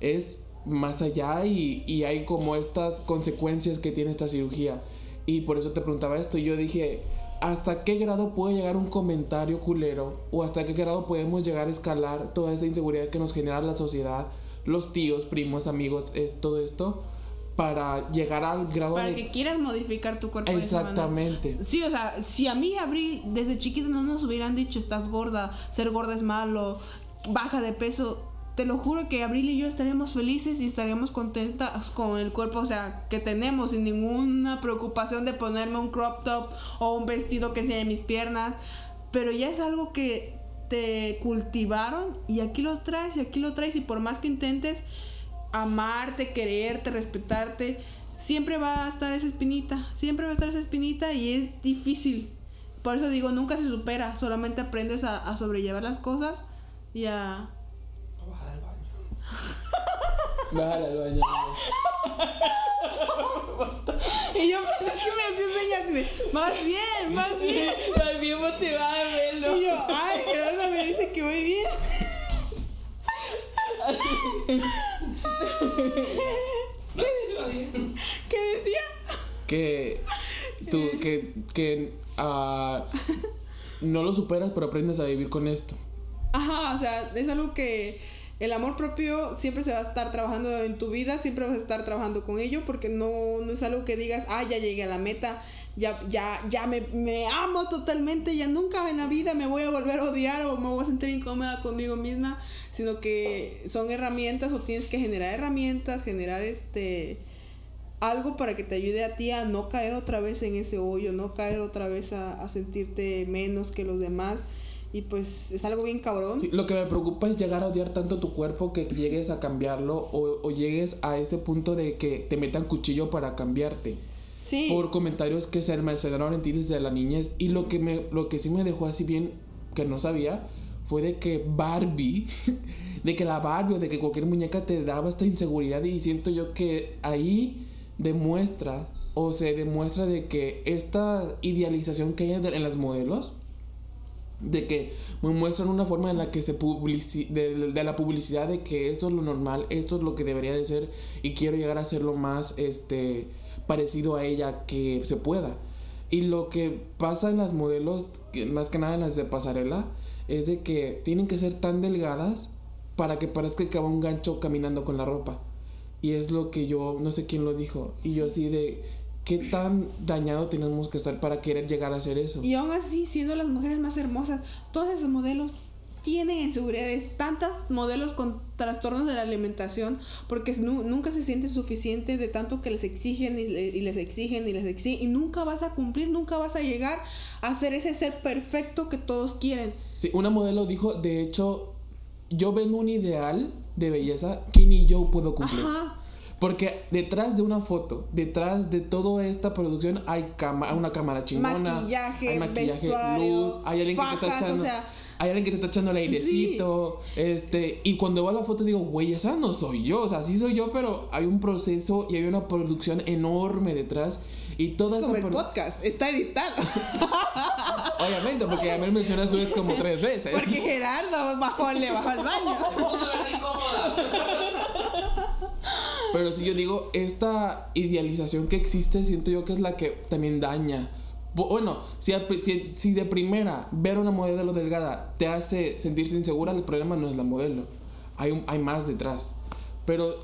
Es más allá y, y hay como estas consecuencias que tiene esta cirugía. Y por eso te preguntaba esto. Y yo dije hasta qué grado puede llegar un comentario culero o hasta qué grado podemos llegar a escalar toda esta inseguridad que nos genera la sociedad, los tíos, primos, amigos, es, todo esto para llegar al grado para que quieras modificar tu cuerpo exactamente. Sí o sea si a mí Abril desde chiquito no nos hubieran dicho estás gorda ser gorda es malo baja de peso te lo juro que Abril y yo estaríamos felices y estaríamos contentas con el cuerpo, o sea, que tenemos sin ninguna preocupación de ponerme un crop top o un vestido que enseñe mis piernas, pero ya es algo que te cultivaron y aquí lo traes y aquí lo traes y por más que intentes amarte, quererte, respetarte, siempre va a estar esa espinita, siempre va a estar esa espinita y es difícil. Por eso digo, nunca se supera, solamente aprendes a, a sobrellevar las cosas y a Bájale al baño. <laughs> y yo pensé que me hacía señas de, más bien, más bien. Más bien motivada a verlo. Y yo, ay, Gerardo me dice que voy bien. ¿Qué, ¿Qué decía? Que tú, que, que uh, no lo superas, pero aprendes a vivir con esto. Ajá, o sea, es algo que el amor propio siempre se va a estar trabajando en tu vida, siempre vas a estar trabajando con ello, porque no, no es algo que digas, ah, ya llegué a la meta, ya, ya, ya me, me amo totalmente, ya nunca en la vida me voy a volver a odiar o me voy a sentir incómoda conmigo misma, sino que son herramientas o tienes que generar herramientas, generar este algo para que te ayude a ti a no caer otra vez en ese hoyo, no caer otra vez a, a sentirte menos que los demás y pues es algo bien cabrón. lo que me preocupa es llegar a odiar tanto tu cuerpo que llegues a cambiarlo o, o llegues a ese punto de que te metan cuchillo para cambiarte. Por comentarios que se almacenaron en ti desde la niñez. Y lo que, me, lo que sí me dejó así bien, que no sabía, fue de que Barbie, <laughs> de que la Barbie o de que cualquier muñeca te daba esta inseguridad. Y siento yo que ahí demuestra o se demuestra de que esta idealización que hay en las modelos de que me muestran una forma en la que se publici de, de, la publicidad de que esto es lo normal, esto es lo que debería de ser y quiero llegar a ser lo más este parecido a ella que se pueda. Y lo que pasa en las modelos, más que nada en las de pasarela, es de que tienen que ser tan delgadas para que parezca que va un gancho caminando con la ropa. Y es lo que yo, no sé quién lo dijo, y yo así de qué tan dañado tenemos que estar para querer llegar a hacer eso. Y aún así, siendo las mujeres más hermosas, todos esos modelos tienen inseguridades, tantas modelos con trastornos de la alimentación, porque nunca se siente suficiente de tanto que les exigen y, les exigen y les exigen, y nunca vas a cumplir, nunca vas a llegar a ser ese ser perfecto que todos quieren. Sí, una modelo dijo, de hecho, yo vengo un ideal de belleza que ni yo puedo cumplir. Ajá. Porque detrás de una foto, detrás de toda esta producción hay una cámara chingona, maquillaje, hay maquillaje, luz, hay alguien que te está echando, hay alguien que te está echando el airecito, este, y cuando veo la foto digo, güey, esa no soy yo, o sea, sí soy yo, pero hay un proceso y hay una producción enorme detrás. Y todo es como el podcast, está editado. Obviamente, porque ya me menciona su vez como tres veces. Porque Gerardo bajó, le bajó al baño. Pero si yo digo, esta idealización que existe, siento yo que es la que también daña. Bueno, si, si, de primera ver una modelo delgada te hace sentirse insegura, el problema no es la modelo. Hay, hay más detrás. Pero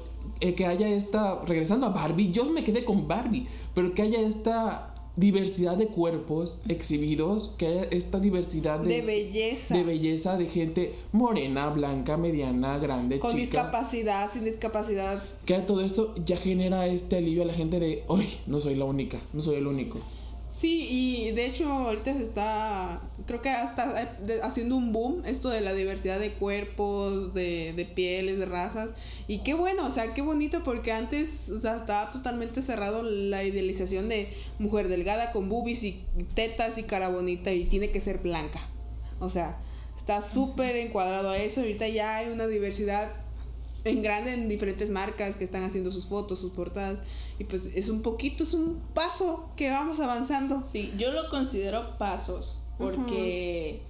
eh, que haya esta, regresando a Barbie, yo me quedé con Barbie, pero que haya esta diversidad de cuerpos exhibidos, que haya esta diversidad de, de belleza. de belleza de gente morena, blanca, mediana, grande, con chica. discapacidad, sin discapacidad. Que todo esto ya genera este alivio a la gente de, hoy no soy la única, no soy el único. Sí, y de hecho ahorita se está, creo que está haciendo un boom esto de la diversidad de cuerpos, de, de pieles, de razas. Y qué bueno, o sea, qué bonito porque antes, o sea, estaba totalmente cerrado la idealización de mujer delgada con boobies y tetas y cara bonita y tiene que ser blanca. O sea, está súper encuadrado a eso. Ahorita ya hay una diversidad en grande en diferentes marcas que están haciendo sus fotos, sus portadas. Y pues es un poquito, es un paso que vamos avanzando. Sí, yo lo considero pasos porque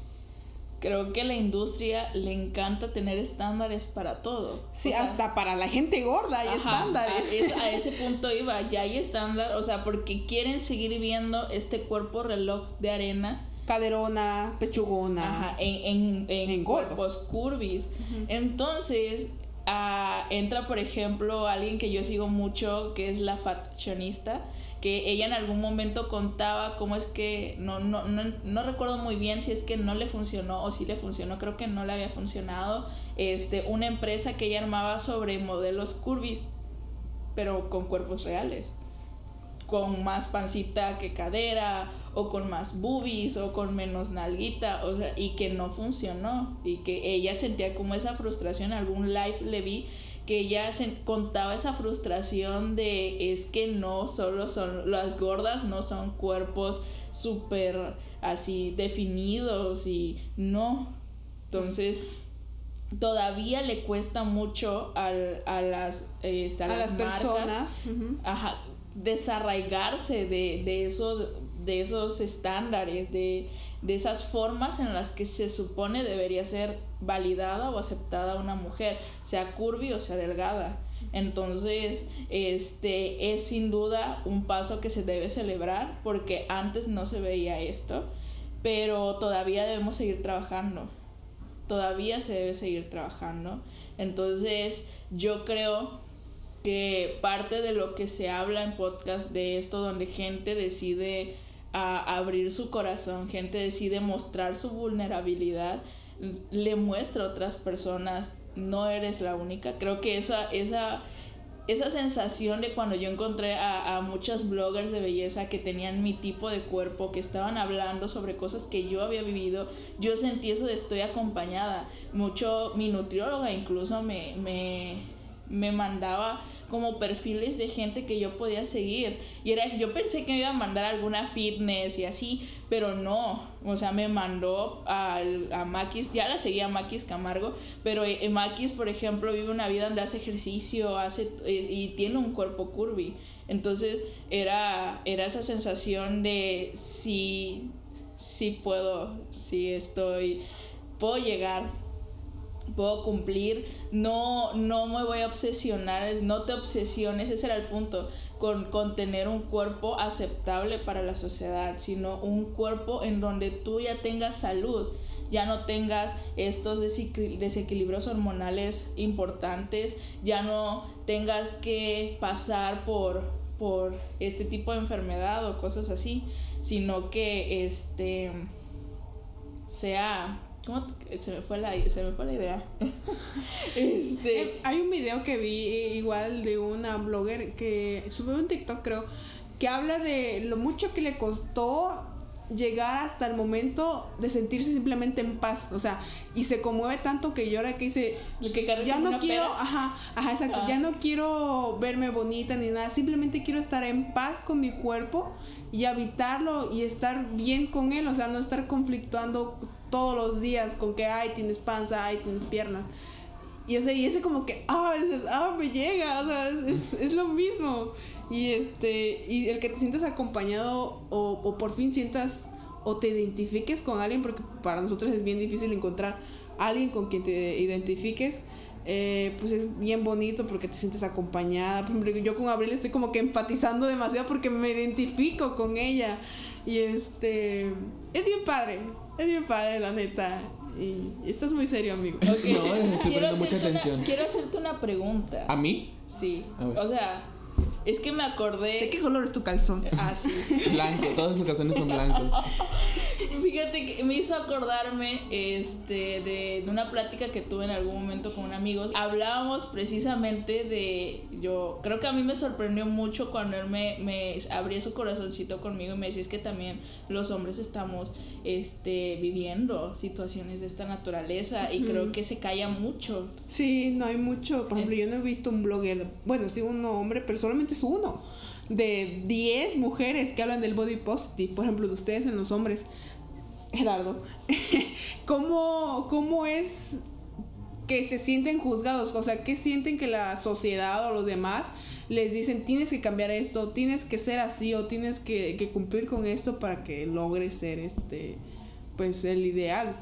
creo que la industria le encanta tener estándares para todo. Sí, hasta para la gente gorda hay estándares. A, a, <laughs> ese punto iba, ya hay estándar, o sea, porque quieren seguir viendo este cuerpo reloj de arena. Caderona, pechugona. Ajá, en, en, en, cuerpos curvis. Entonces, Uh, entra, por ejemplo, alguien que yo sigo mucho, que es la fashionista, que ella en algún momento contaba cómo es que, no, no, no, no, recuerdo muy bien si es que no le funcionó o si le funcionó, creo que no le había funcionado, este, una empresa que ella armaba sobre modelos curvis, pero con cuerpos reales, con más pancita que cadera, o con más boobies o con menos nalguita, o sea, y que no funcionó y que ella sentía como esa frustración, algún live le vi que ella se contaba esa frustración de es que no solo son las gordas, no son cuerpos súper así definidos y no. Entonces, todavía le cuesta mucho al, a las, este, a, las, personas desarraigarse de, de eso de esos estándares, de, esas formas en las que se supone debería ser validada o aceptada una mujer, sea curvy o sea delgada. Entonces, este es sin duda un paso que se debe celebrar porque antes no se veía esto, pero todavía debemos seguir trabajando. Todavía se debe seguir trabajando. Entonces, yo creo que parte de lo que se habla en podcast de esto donde gente decide a abrir su corazón, gente decide mostrar su vulnerabilidad, le muestra a otras personas, no eres la única. Creo que esa, esa, esa sensación de cuando yo encontré a, a muchas bloggers de belleza que tenían mi tipo de cuerpo, que estaban hablando sobre cosas que yo había vivido, yo sentí eso de estoy acompañada. Mucho, mi nutrióloga incluso me, me, me mandaba como perfiles de gente que yo podía seguir. Y era, yo pensé que me iba a mandar alguna fitness y así, pero no. O sea, me mandó a, a Maquis, ya la seguía Maquis Camargo, pero eh, Maquis, por ejemplo, vive una vida donde hace ejercicio, hace eh, y tiene un cuerpo curvy. Entonces era, era esa sensación de si, si puedo, si estoy, puedo llegar puedo cumplir, no, no me voy a obsesionar, no te obsesiones, ese era el punto, con, con, tener un cuerpo aceptable para la sociedad, sino un cuerpo en donde tú ya tengas salud, ya no tengas estos desequilibrios hormonales importantes, ya no tengas que pasar por, por este tipo de enfermedad o cosas así, sino que este sea ¿Cómo se me fue la, se me fue la idea? <laughs> este... Eh, hay un video que vi igual de una blogger que subió un TikTok creo que habla de lo mucho que le costó llegar hasta el momento de sentirse simplemente en paz, o sea, y se conmueve tanto que llora que dice, que ya no quiero, ajá, ajá, exacto, ya no quiero verme bonita ni nada, simplemente quiero estar en paz con mi cuerpo y habitarlo y estar bien con él, o sea, no estar conflictuando todos los días con que, ay, tienes panza, ay, tienes piernas. Y ese, y ese como que, ah, ah, me llega, o sea, es, es, lo mismo. Y este, y el que te sientas acompañado o, o, por fin sientas o te identifiques con alguien, porque para nosotros es bien difícil encontrar alguien con quien te identifiques. Eh, pues es bien bonito porque te sientes acompañada. Por ejemplo, yo con Abril estoy como que empatizando demasiado porque me identifico con ella. Y este, es bien padre. Es bien padre, la neta. Y estás muy serio, amigo. No, estoy poniendo mucha atención. quiero hacerte una pregunta. ¿A mí? Sí. O sea, Es que me acordé. ¿De qué color es tu calzón? Ah, sí. <laughs> Blanco, todos mis calzones son blancos. Fíjate que me hizo acordarme este, de, de, una plática que tuve en algún momento con amigos. Hablábamos precisamente de. Yo creo que a mí me sorprendió mucho cuando él me, me abrió su corazoncito conmigo y me decía: Es que también los hombres estamos este, viviendo situaciones de esta naturaleza y creo que se calla mucho. Sí, no hay mucho. Por ejemplo, yo no he visto un blogger. Bueno, sí, un hombre, pero solamente es uno de 10 mujeres que hablan del body positive, por ejemplo, de ustedes en los hombres. Gerardo, <laughs> ¿cómo, ¿cómo es que se sienten juzgados? O sea, ¿qué sienten que la sociedad o los demás les dicen tienes que cambiar esto, tienes que ser así o tienes que, que cumplir con esto para que logres ser este, pues el ideal?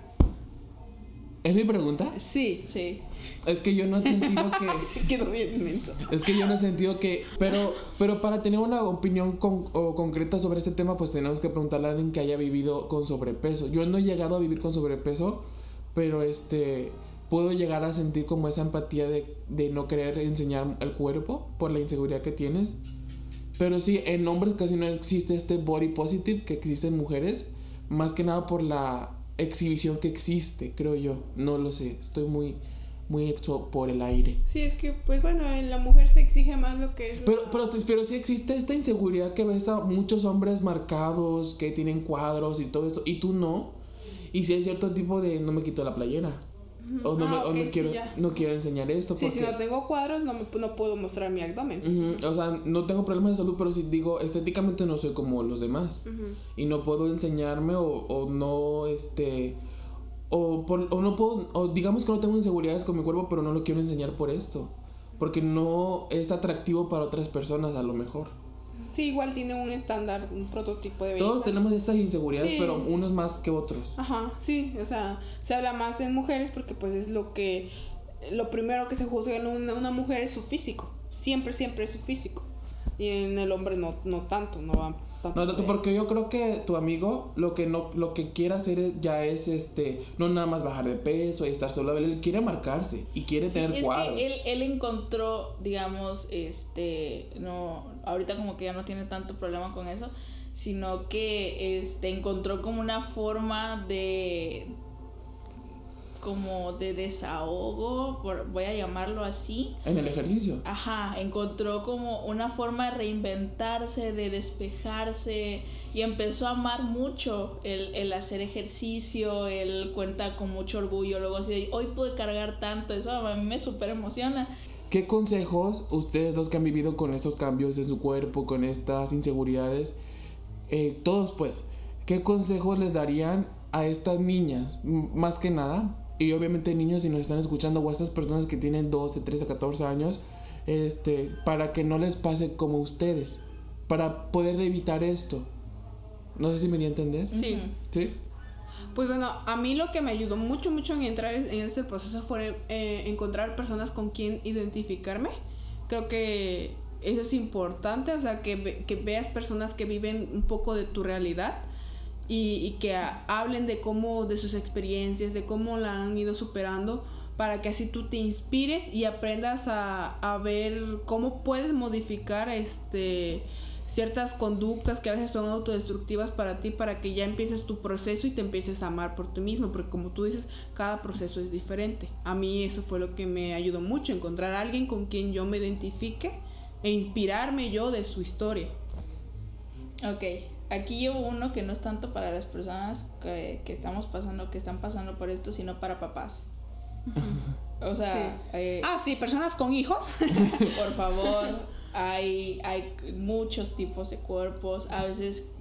¿Es mi pregunta? Sí. Sí. Es que yo no he sentido <laughs> que. Se quedó bien inmenso. Es que yo no he sentido que. Pero, pero para tener una opinión con, o concreta sobre este tema, pues tenemos que preguntarle a alguien que haya vivido con sobrepeso. Yo no he llegado a vivir con sobrepeso, pero este. Puedo llegar a sentir como esa empatía de, de no querer enseñar el cuerpo por la inseguridad que tienes. Pero sí, en hombres casi no existe este body positive que existe en mujeres. Más que nada por la exhibición que existe, creo yo. No lo sé, estoy muy muy por el aire. Sí, es que, pues bueno, en la mujer se exige más lo que es. Pero, pero, pero sí existe esta inseguridad que ves a muchos hombres marcados, que tienen cuadros y todo eso, y tú no. Y si hay cierto tipo de no me quito la playera. O no, Ah, me, ok, o no sí, quiero, ya. no quiero enseñar esto. Sí, Porque, si no tengo cuadros, no, me, no puedo mostrar mi abdomen. Ujú, O sea, no tengo problemas de salud, pero si digo, estéticamente no soy como los demás. Ujú. Y no puedo enseñarme o, o no, este... O, por, o no puedo, o digamos que no tengo inseguridades con mi cuerpo, pero no lo quiero enseñar por esto. Porque no es atractivo para otras personas a lo mejor. Sí, igual tiene un estándar, un prototipo de belleza. Todos tenemos estas inseguridades, Sí. pero unos más que otros. Ajá, sí, o sea, se habla más en mujeres porque pues es lo que, lo primero que se juzga en una, una mujer es su físico. Siempre, siempre es su físico. Y en el hombre no, no tanto, no va. No, ahí. porque yo creo que tu amigo lo que no lo que quiere hacer ya es este no nada más bajar de peso y estar saludable, él quiere marcarse y quiere tener es cuadros. que él, él encontró, digamos, este, no, ahorita como que ya no tiene tanto problema con eso, sino que este encontró como una forma de como de desahogo, por- voy a llamarlo así. En el ejercicio. Ajá, encontró como una forma de reinventarse, de despejarse y empezó a amar mucho el, el hacer ejercicio, él cuenta con mucho orgullo, luego así, hoy pude cargar tanto, eso a mí me súper emociona. ¿Qué consejos ustedes los que han vivido con estos cambios de su cuerpo, con estas inseguridades, eh, todos pues, qué consejos les darían a estas niñas? Más que nada, y obviamente niños si nos están escuchando o estas personas que tienen 12, 13, 14 años, este, para que no les pase como ustedes, para poder evitar esto. No sé si me di a entender. Sí. ¿Sí? Pues bueno, a mí lo que me ayudó mucho, mucho en entrar en este proceso fue eh, encontrar personas con quien identificarme. Creo que eso es importante, o sea, que veas personas que viven un poco de tu realidad y, y que ha- hablen de cómo, de sus experiencias, de cómo la han ido superando, para que así tú te inspires y aprendas a, a ver cómo puedes modificar este ciertas conductas que a veces son autodestructivas para ti para que ya empieces tu proceso y te empieces a amar por ti mismo porque como tú dices cada proceso es diferente. A mí eso fue lo que me ayudó mucho encontrar a alguien con quien yo me identifique e inspirarme yo de su historia. Ok, aquí llevo uno que no es tanto para las personas que, que estamos pasando, que están pasando por esto, sino para papás. O sea, eh, ah sí personas con hijos <laughs> por favor, hay, hay muchos tipos de cuerpos. A veces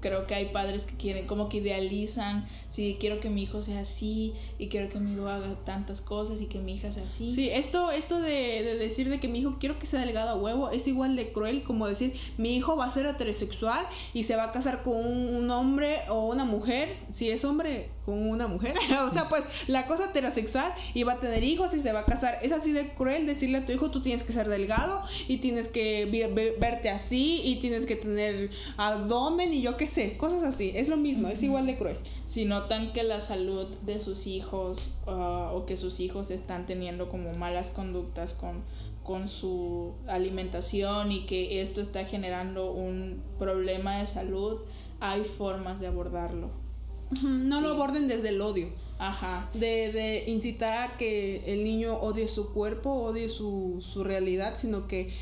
creo que hay padres que quieren, como que idealizan, sí, quiero que mi hijo sea así y quiero que mi hijo haga tantas cosas y que mi hija sea así. Sí, esto, esto de, de decir de que mi hijo quiero que sea delgado a huevo es igual de cruel como decir mi hijo va a ser heterosexual y se va a casar con un, un hombre o una mujer, si es hombre con una mujer, <laughs> o sea pues la cosa heterosexual y va a tener hijos y se va a casar, es así de cruel decirle a tu hijo tú tienes que ser delgado y tienes que verte así y tienes que tener abdomen y yo qué sé, cosas así, es lo mismo, es igual de cruel. Si notan que la salud de sus hijos ah, o que sus hijos están teniendo como malas conductas con, con su alimentación y que esto está generando un problema de salud, hay formas de abordarlo. No lo aborden desde el odio. Ajá. De, de, incitar a que el niño odie su cuerpo, odie su, su realidad, sino que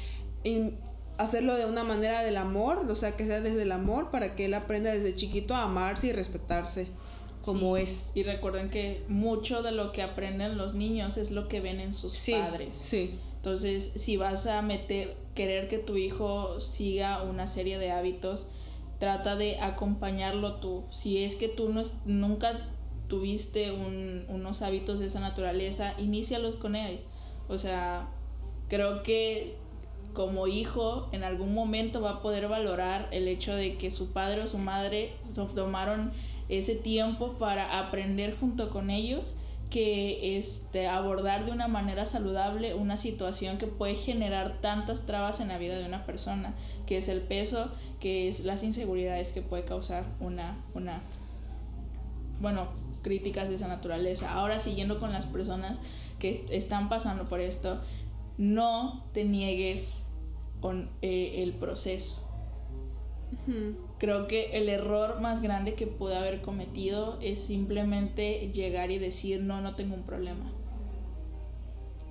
hacerlo de una manera del amor, o sea, que sea desde el amor para que él aprenda desde chiquito a amarse y respetarse como es. Y recuerden que mucho de lo que aprenden los niños es lo que ven en sus padres. Sí. Entonces, si vas a meter, querer que tu hijo siga una serie de hábitos, trata de acompañarlo tú. Si es que tú no, nunca tuviste unos hábitos de esa naturaleza, inícialos con él. O sea, creo que como hijo en algún momento va a poder valorar el hecho de que su padre o su madre tomaron ese tiempo para aprender junto con ellos que este, abordar de una manera saludable una situación que puede generar tantas trabas en la vida de una persona, que es el peso, que es las inseguridades que puede causar una, una bueno, críticas de esa naturaleza. Ahora siguiendo con las personas que están pasando por esto, no te niegues eh, el proceso. Creo que el error más grande que pude haber cometido es simplemente llegar y decir, no, no tengo un problema.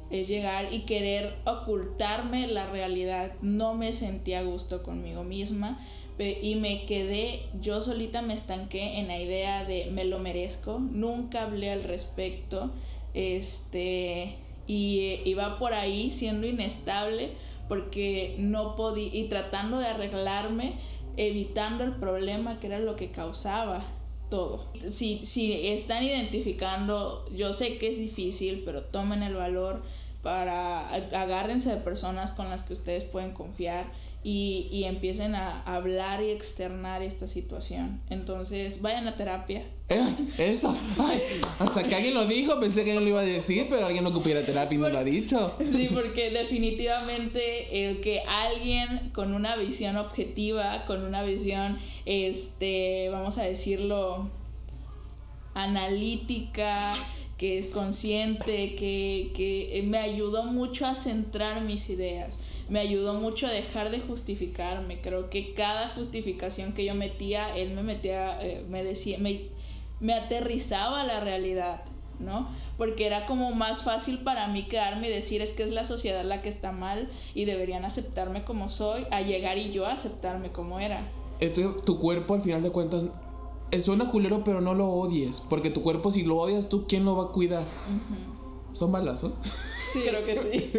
Es llegar y querer ocultarme la realidad. No me sentí a gusto conmigo misma y me quedé, yo solita me estanqué en la idea de me lo merezco. Nunca hablé al respecto. Este, y iba por ahí siendo inestable porque no podía, y tratando de arreglarme evitando el problema que era lo que causaba todo. Si, si están identificando, yo sé que es difícil, pero tomen el valor para agárrense de personas con las que ustedes pueden confiar y, y empiecen a hablar y externar esta situación. Entonces, vayan a terapia. Eh, eso, hasta que alguien lo dijo, pensé que yo lo iba a decir, pero alguien no ocupiera terapia y no lo ha dicho. Sí, porque definitivamente el que alguien con una visión objetiva, con una visión, este, vamos a decirlo, analítica, que es consciente, que, que me ayudó mucho a centrar mis ideas me ayudó mucho a dejar de justificarme. Creo que cada justificación que yo metía, él me metía, eh, me decía, me, me aterrizaba a la realidad, ¿no? Porque era como más fácil para mí quedarme y decir es que es la sociedad la que está mal y deberían aceptarme como soy, a llegar y yo a aceptarme como era. Tu cuerpo al final de cuentas eh, suena culero, pero no lo odies, porque tu cuerpo si lo odias tú, ¿quién lo va a cuidar? Son balas, ¿no? Sí, creo que sí.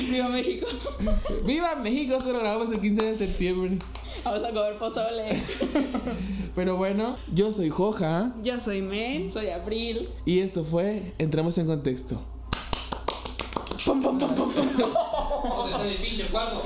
<laughs> Viva México. Viva México, eso lo grabamos el 15 de septiembre. Vamos a comer pozole. <laughs> Pero bueno, yo soy Joja. Yo soy Men. Soy Abril. Y esto fue Entramos en Contexto. <laughs> ¿Dónde está mi pinche cuarto?